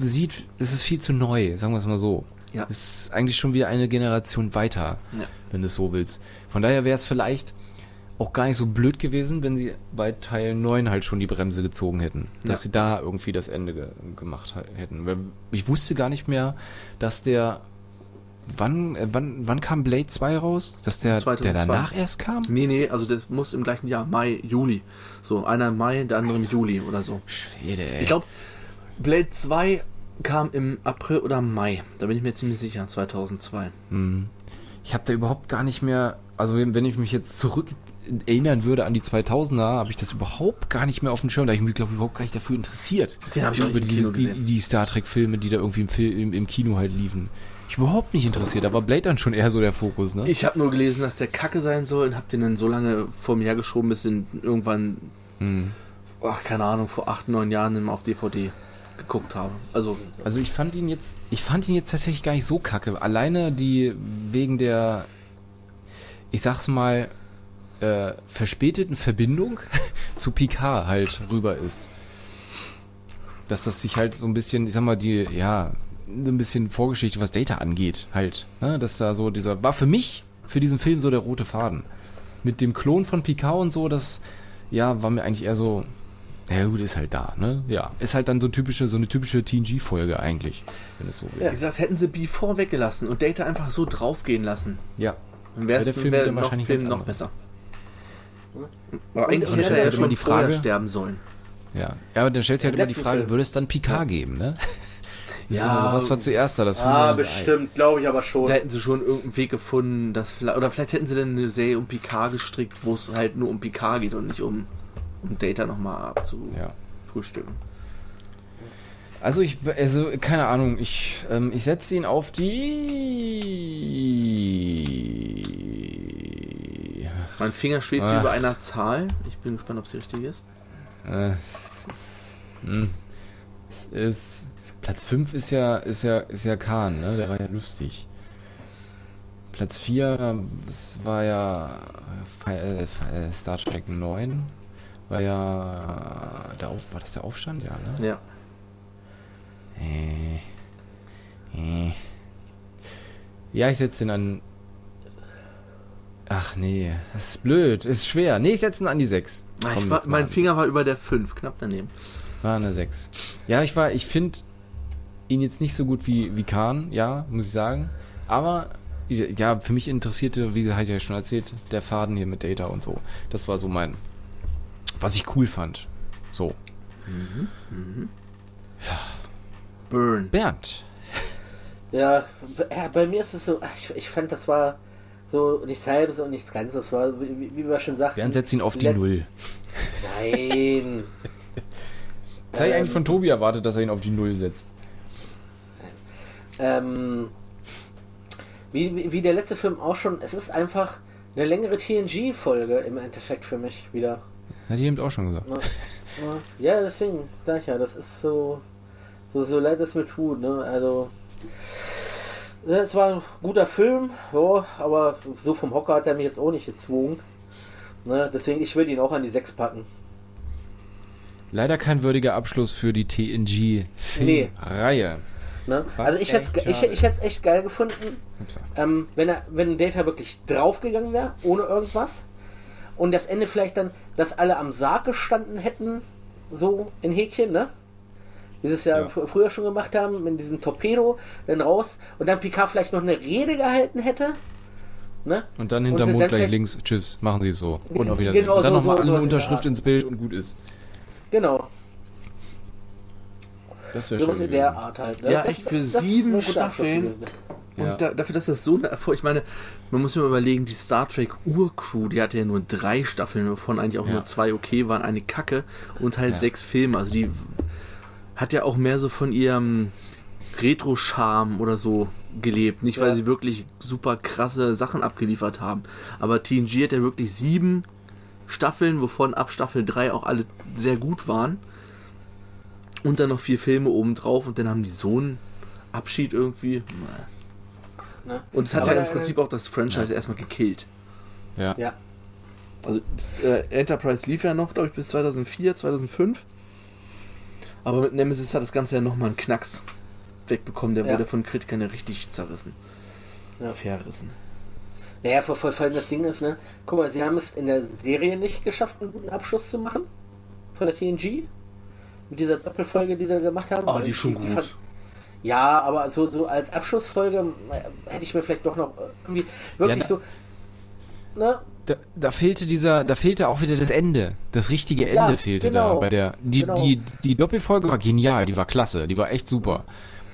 sieht, es ist viel zu neu, sagen wir es mal so. Ja. Es ist eigentlich schon wieder eine Generation weiter, Ja. wenn du es so willst. Von daher wäre es vielleicht auch gar nicht so blöd gewesen, wenn sie bei Teil 9 halt schon die Bremse gezogen hätten. Dass Ja. sie da irgendwie das Ende ge gemacht hätten. Weil ich wusste gar nicht mehr, dass der. Wann, äh, wann, wann kam Blade 2 raus? Dass der, der 2002. danach erst kam? Nee, nee, also das muss im gleichen Jahr, Mai, Juli. So, einer im Mai, der andere im Juli oder so. Schwede, ey. Ich glaube, Blade 2 kam im April oder Mai. Da bin ich mir ziemlich sicher, 2002. Ich habe da überhaupt gar nicht mehr, also wenn ich mich jetzt zurück erinnern würde an die 2000er, habe ich das überhaupt gar nicht mehr auf dem Schirm, da ich mich glaube überhaupt gar nicht dafür interessiert. Den hab ich auch nicht über dieses, die, gesehen. die Star Trek Filme, die da irgendwie im, Film, im, im Kino halt liefen. Ich überhaupt nicht interessiert, da war Blade dann schon eher so der Fokus, ne? Ich habe nur gelesen, dass der Kacke sein soll und habe den dann so lange vor mir hergeschoben, bis den irgendwann, Hm. ach keine Ahnung, vor acht, neun Jahren immer auf DVD geguckt habe. Also, Also ich fand ihn jetzt, ich fand ihn jetzt tatsächlich gar nicht so kacke. Alleine die wegen der, ich sag's mal, äh, verspäteten Verbindung zu Picard halt rüber ist. Dass das sich halt so ein bisschen, ich sag mal, die, ja, ein bisschen Vorgeschichte, was Data angeht, halt. Ne? Dass da so dieser, war für mich, für diesen Film so der rote Faden. Mit dem Klon von Picard und so, das, ja, war mir eigentlich eher so, ja gut, ist halt da, ne? Ja. Ist halt dann so typische, so eine typische TNG-Folge eigentlich, wenn es so will. wie gesagt, hätten sie Before weggelassen und Data einfach so draufgehen lassen. Ja. Dann wäre Wäre der es Film wär noch, wahrscheinlich Film noch anders. besser. Aber eigentlich und hätte er ja stellt schon immer die Frage- sterben sollen. Ja. Ja, aber dann stellt sich halt Im immer die Frage, Film. würde es dann Picard geben, ne? Ja, was war zuerst da? Das Ah, bestimmt, glaube ich aber schon. Da hätten sie schon irgendeinen Weg gefunden, dass vielleicht, oder vielleicht hätten sie dann eine Serie um Picard gestrickt, wo es halt nur um Picard geht und nicht um, um Data nochmal Ja. abzufrühstücken. Also ich, also keine Ahnung, ich, ähm, ich setze ihn auf die. Mein Finger schwebt Ach. über einer Zahl. Ich bin gespannt, ob sie richtig ist. Äh, es ist, hm, es ist Platz 5 ist ja, ist ja, ist ja Khan, ne? Der war ja lustig. Platz 4, das war ja äh, äh, Star Trek 9. War ja der Auf, war das der Aufstand? Ja, ne? Ja. Äh, äh. Ja, ich setze den an. Ach nee, das ist blöd, ist schwer. Nee, ich setze ihn an die 6. Ah, ich war, mein Finger war über der 5, knapp daneben. War eine 6. Ja, ich war, ich finde ihn jetzt nicht so gut wie, wie Khan, ja, muss ich sagen. Aber ja, für mich interessierte, wie gesagt, ich ja schon erzählt, der Faden hier mit Data und so. Das war so mein, was ich cool fand. So. Burn. Bernd. Ja, b- ja, bei mir ist es so, ich, ich fand, das war so nichts Halbes und nichts Ganzes. Das war, wie, wie wir schon sagten. Bernd setzt ihn auf die Null. Nein. Das hätte ich eigentlich von Tobi erwartet, dass er ihn auf die Null setzt. Ähm, wie, wie, der letzte Film auch schon, es ist einfach eine längere TNG-Folge im Endeffekt für mich wieder. Hat eben auch schon gesagt. Ja, deswegen sag ich ja, das ist so, so, so leid es mir tut, ne? Also, es war ein guter Film, ja, aber so vom Hocker hat er mich jetzt auch nicht gezwungen. Ne? Deswegen, ich würde ihn auch an die 6 packen. Leider kein würdiger Abschluss für die TNG-Filmreihe. Ne? Was Also ich hätte echt ich, ich es echt geil gefunden, ähm, wenn er, wenn Data wirklich draufgegangen wäre, ohne irgendwas. Und das Ende vielleicht dann, dass alle am Sarg gestanden hätten, so in Häkchen, ne? Wie sie es ja, Ja. fr- früher schon gemacht haben, mit diesem Torpedo, dann raus und dann Picard vielleicht noch eine Rede gehalten hätte. Ne? Und dann hinterm Mond gleich links, tschüss, machen Sie es so. Und auf Wiedersehen. Genau und dann so- nochmal so- eine Unterschrift ins Bild und gut ist. Genau. Das wäre schön. in der. Art halt. Ne? Ja, echt, für sieben ein guter Abschluss Staffeln. Und Ja. da, dafür, dass das so eine Erfolg, ich meine, man muss sich mal überlegen, die Star Trek Urcrew, die hatte ja nur drei Staffeln, wovon eigentlich auch Ja. nur zwei okay waren, eine Kacke und halt Ja. sechs Filme. Also die hat ja auch mehr so von ihrem Retro-Charme oder so gelebt. Nicht, weil Ja. sie wirklich super krasse Sachen abgeliefert haben. Aber TNG hat ja wirklich sieben Staffeln, wovon ab Staffel 3 auch alle sehr gut waren. Und dann noch vier Filme obendrauf und dann haben die so einen Abschied irgendwie. Ne? Und es hat ja im Prinzip auch das Franchise erstmal gekillt. Ja. Ja. Also das, äh, Enterprise lief ja noch, glaube ich, bis 2004, 2005. Aber mit Nemesis hat das Ganze ja nochmal einen Knacks wegbekommen. Der Ja. wurde von Kritikern ja richtig zerrissen. Ja. Verrissen. Naja, vor, allem das Ding ist, ne? Guck mal, sie haben es in der Serie nicht geschafft, einen guten Abschluss zu machen. Von der TNG. Mit dieser Doppelfolge, die sie gemacht haben. Oh, die ist schon gut. fand- ja, aber so, so als Abschlussfolge hätte ich mir vielleicht doch noch irgendwie wirklich Ja, so. Ne? Da, da fehlte dieser, da fehlte auch wieder das Ende. Das richtige Ende Ja, fehlte genau. da bei der. Die, Genau. die, die Doppelfolge war genial, die war klasse, die war echt super.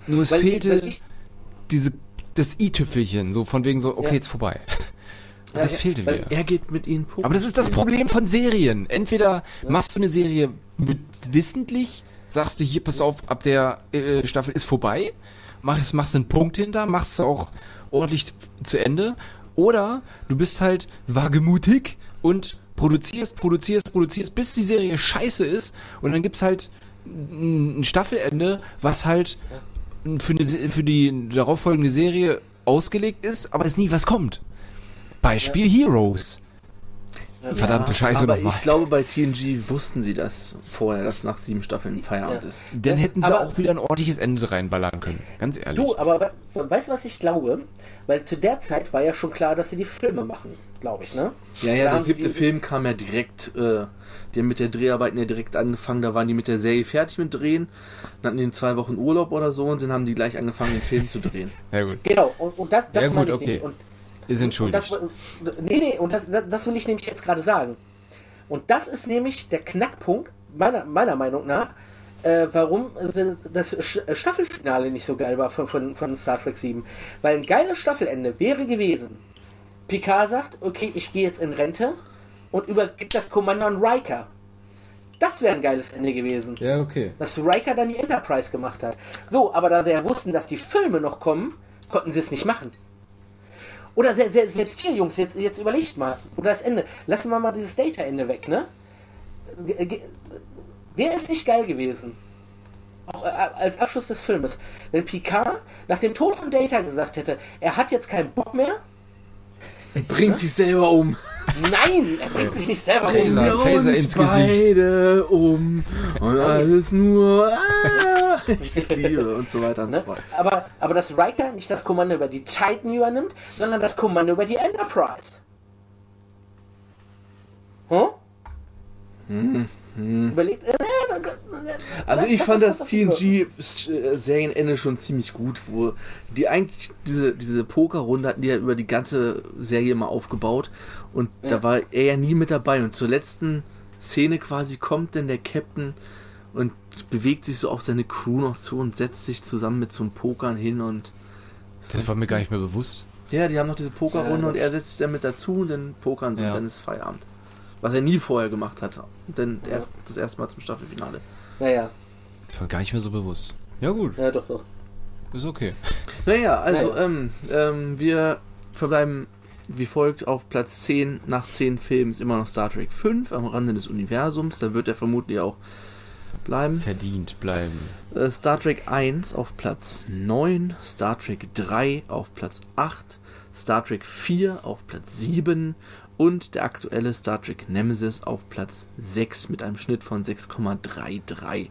Nur es Weil fehlte ich- diese, das i-Tüpfelchen, so von wegen so, okay, Ja. jetzt vorbei. Ja, das fehlte wieder. Er geht mit ihnen Poker Aber das ist das. Problem von Serien. Entweder machst du eine Serie wissentlich, sagst du hier, pass auf, ab der äh, Staffel ist vorbei, machst, machst einen Punkt hinter, machst du auch ordentlich zu Ende. Oder du bist halt wagemutig und produzierst, produzierst, produzierst, bis die Serie scheiße ist und dann gibt's halt ein Staffelende, was halt für, eine, für die darauffolgende Serie ausgelegt ist, aber es nie was kommt. Beispiel Heroes. Verdammte Scheiße Aber nochmal. ich glaube, bei TNG wussten sie das vorher, dass nach sieben Staffeln Feierabend Ja. ist. Dann hätten sie Aber- auch wieder ein ordentliches Ende reinballern können. Ganz ehrlich. Du, aber we- weißt du, was ich glaube? Weil zu der Zeit war ja schon klar, dass sie die Filme machen, glaube ich, ne? Ja, Da ja, der siebte die- Film kam ja direkt, äh, die haben mit der Dreharbeiten ja direkt angefangen, da waren die mit der Serie fertig mit Drehen, dann hatten die in zwei Wochen Urlaub oder so und dann haben die gleich angefangen, den Film zu drehen. ja gut. Genau, und, und das, das Ja, gut, meine ich okay. nicht. Und, Ist und entschuldigt. das, nee, nee, und das, das, will ich nämlich jetzt gerade sagen. Und das ist nämlich der Knackpunkt, meiner, meiner Meinung nach, äh, warum das Sch- Staffelfinale nicht so geil war von, von, von Star Trek 7. Weil ein geiles Staffelende wäre gewesen. Picard sagt, okay, ich gehe jetzt in Rente und übergibt das Kommando an Riker. Das wäre ein geiles Ende gewesen. Ja, okay. Dass Riker dann die Enterprise gemacht hat. So, aber da sie ja wussten, dass die Filme noch kommen, konnten sie es nicht machen. Oder se se selbst hier, Jungs, jetzt, jetzt überlegt mal. Oder das Ende. Lassen wir mal dieses Data-Ende weg, ne? Wäre es nicht geil gewesen? Auch äh, als Abschluss des Filmes. Wenn Picard nach dem Tod von Data gesagt hätte, er hat jetzt keinen Bock mehr. Bringt sich selber um. Nein, er bringt sich nicht selber um. Wir Phaser uns ins Gesicht. beide um und alles nur ah, ich liebe und so weiter und so Ne? fort. Aber, aber dass Riker nicht das Kommando über die Titan übernimmt, sondern das Kommando über die Enterprise. Hm? Überlegt. Äh, Also ich das fand das das TNG-Serienende schon ziemlich gut, wo die eigentlich diese, diese Pokerrunde hatten die ja über die ganze Serie mal aufgebaut und da war er ja nie mit dabei und zur letzten Szene quasi kommt dann der Captain und bewegt sich so auf seine Crew noch zu und setzt sich zusammen mit so einem Pokern hin und Das war mir gar nicht mehr bewusst. ja, die haben noch diese Pokerrunde Ja, und er setzt sich dann mit dazu und dann pokern sie Ja. und dann ist Feierabend. Was er nie vorher gemacht hat. Und dann erst das erste Mal zum Staffelfinale. Naja, Das war gar nicht mehr so bewusst. Ja gut, ja doch, doch. ist okay. Naja, also Naja. Ähm, ähm, wir verbleiben wie folgt auf Platz 10 nach 10 Filmen ist immer noch Star Trek 5 am Rande des Universums. Da wird er vermutlich auch bleiben. Verdient bleiben. Äh, Star Trek 1 auf Platz 9, Star Trek 3 auf Platz 8, Star Trek 4 auf Platz 7 und der aktuelle Star Trek Nemesis auf Platz 6 mit einem Schnitt von 6,33.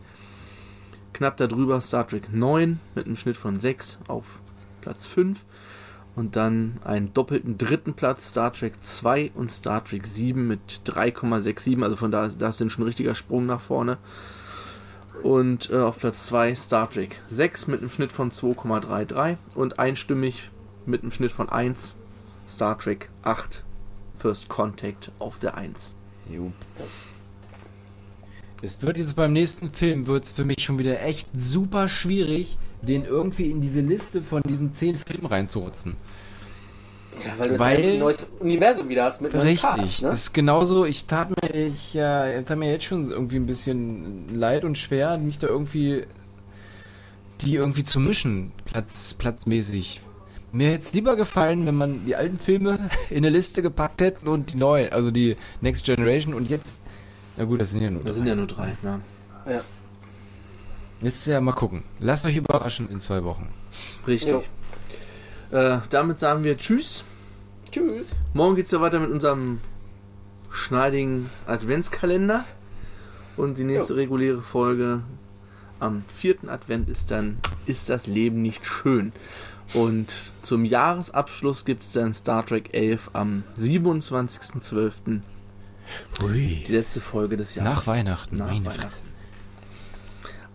Knapp darüber Star Trek 9 mit einem Schnitt von 6 auf Platz 5 und dann einen doppelten dritten Platz Star Trek 2 und Star Trek 7 mit 3,67, also von da, das ist schon ein richtiger Sprung nach vorne. Und äh, auf Platz 2 Star Trek 6 mit einem Schnitt von 2,33 und einstimmig mit einem Schnitt von 1 Star Trek 8 First Contact auf der 1. Jo. Es wird jetzt beim nächsten Film wird es für mich schon wieder echt super schwierig, den irgendwie in diese Liste von diesen zehn Filmen reinzurutzen. Ja, weil du Weil- jetzt ein neues Universum wieder hast mit Richtig, Cast, ne? das ist genauso. Ich tat mir, ich ja, tat mir jetzt schon irgendwie ein bisschen leid und schwer, mich da irgendwie die irgendwie zu mischen, platz, platzmäßig. Mir hätte es lieber gefallen, wenn man die alten Filme in eine Liste gepackt hätte und die neuen, also die Next Generation und jetzt. Na gut, das sind ja nur. Da sind ja nur drei, ja. Ja. Jetzt ja mal gucken. Lasst euch überraschen in zwei Wochen. Richtig. Äh, damit sagen wir Tschüss. Tschüss. Morgen geht es ja weiter mit unserem schneidigen Adventskalender. Und die nächste Jo. reguläre Folge am vierten Advent ist dann Ist das Leben nicht schön? Und zum Jahresabschluss gibt es dann Star Trek 11 am 27.12. Ui. Die letzte Folge des Jahres. Nach Weihnachten, Nach Weihnachten. Fresse.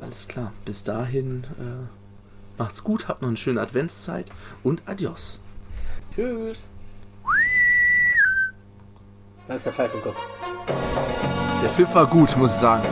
Alles klar. Bis dahin äh, macht's gut, habt noch eine schöne Adventszeit und adios. Tschüss. Da ist der Pfeifenkopf. Der Film war gut, muss ich sagen.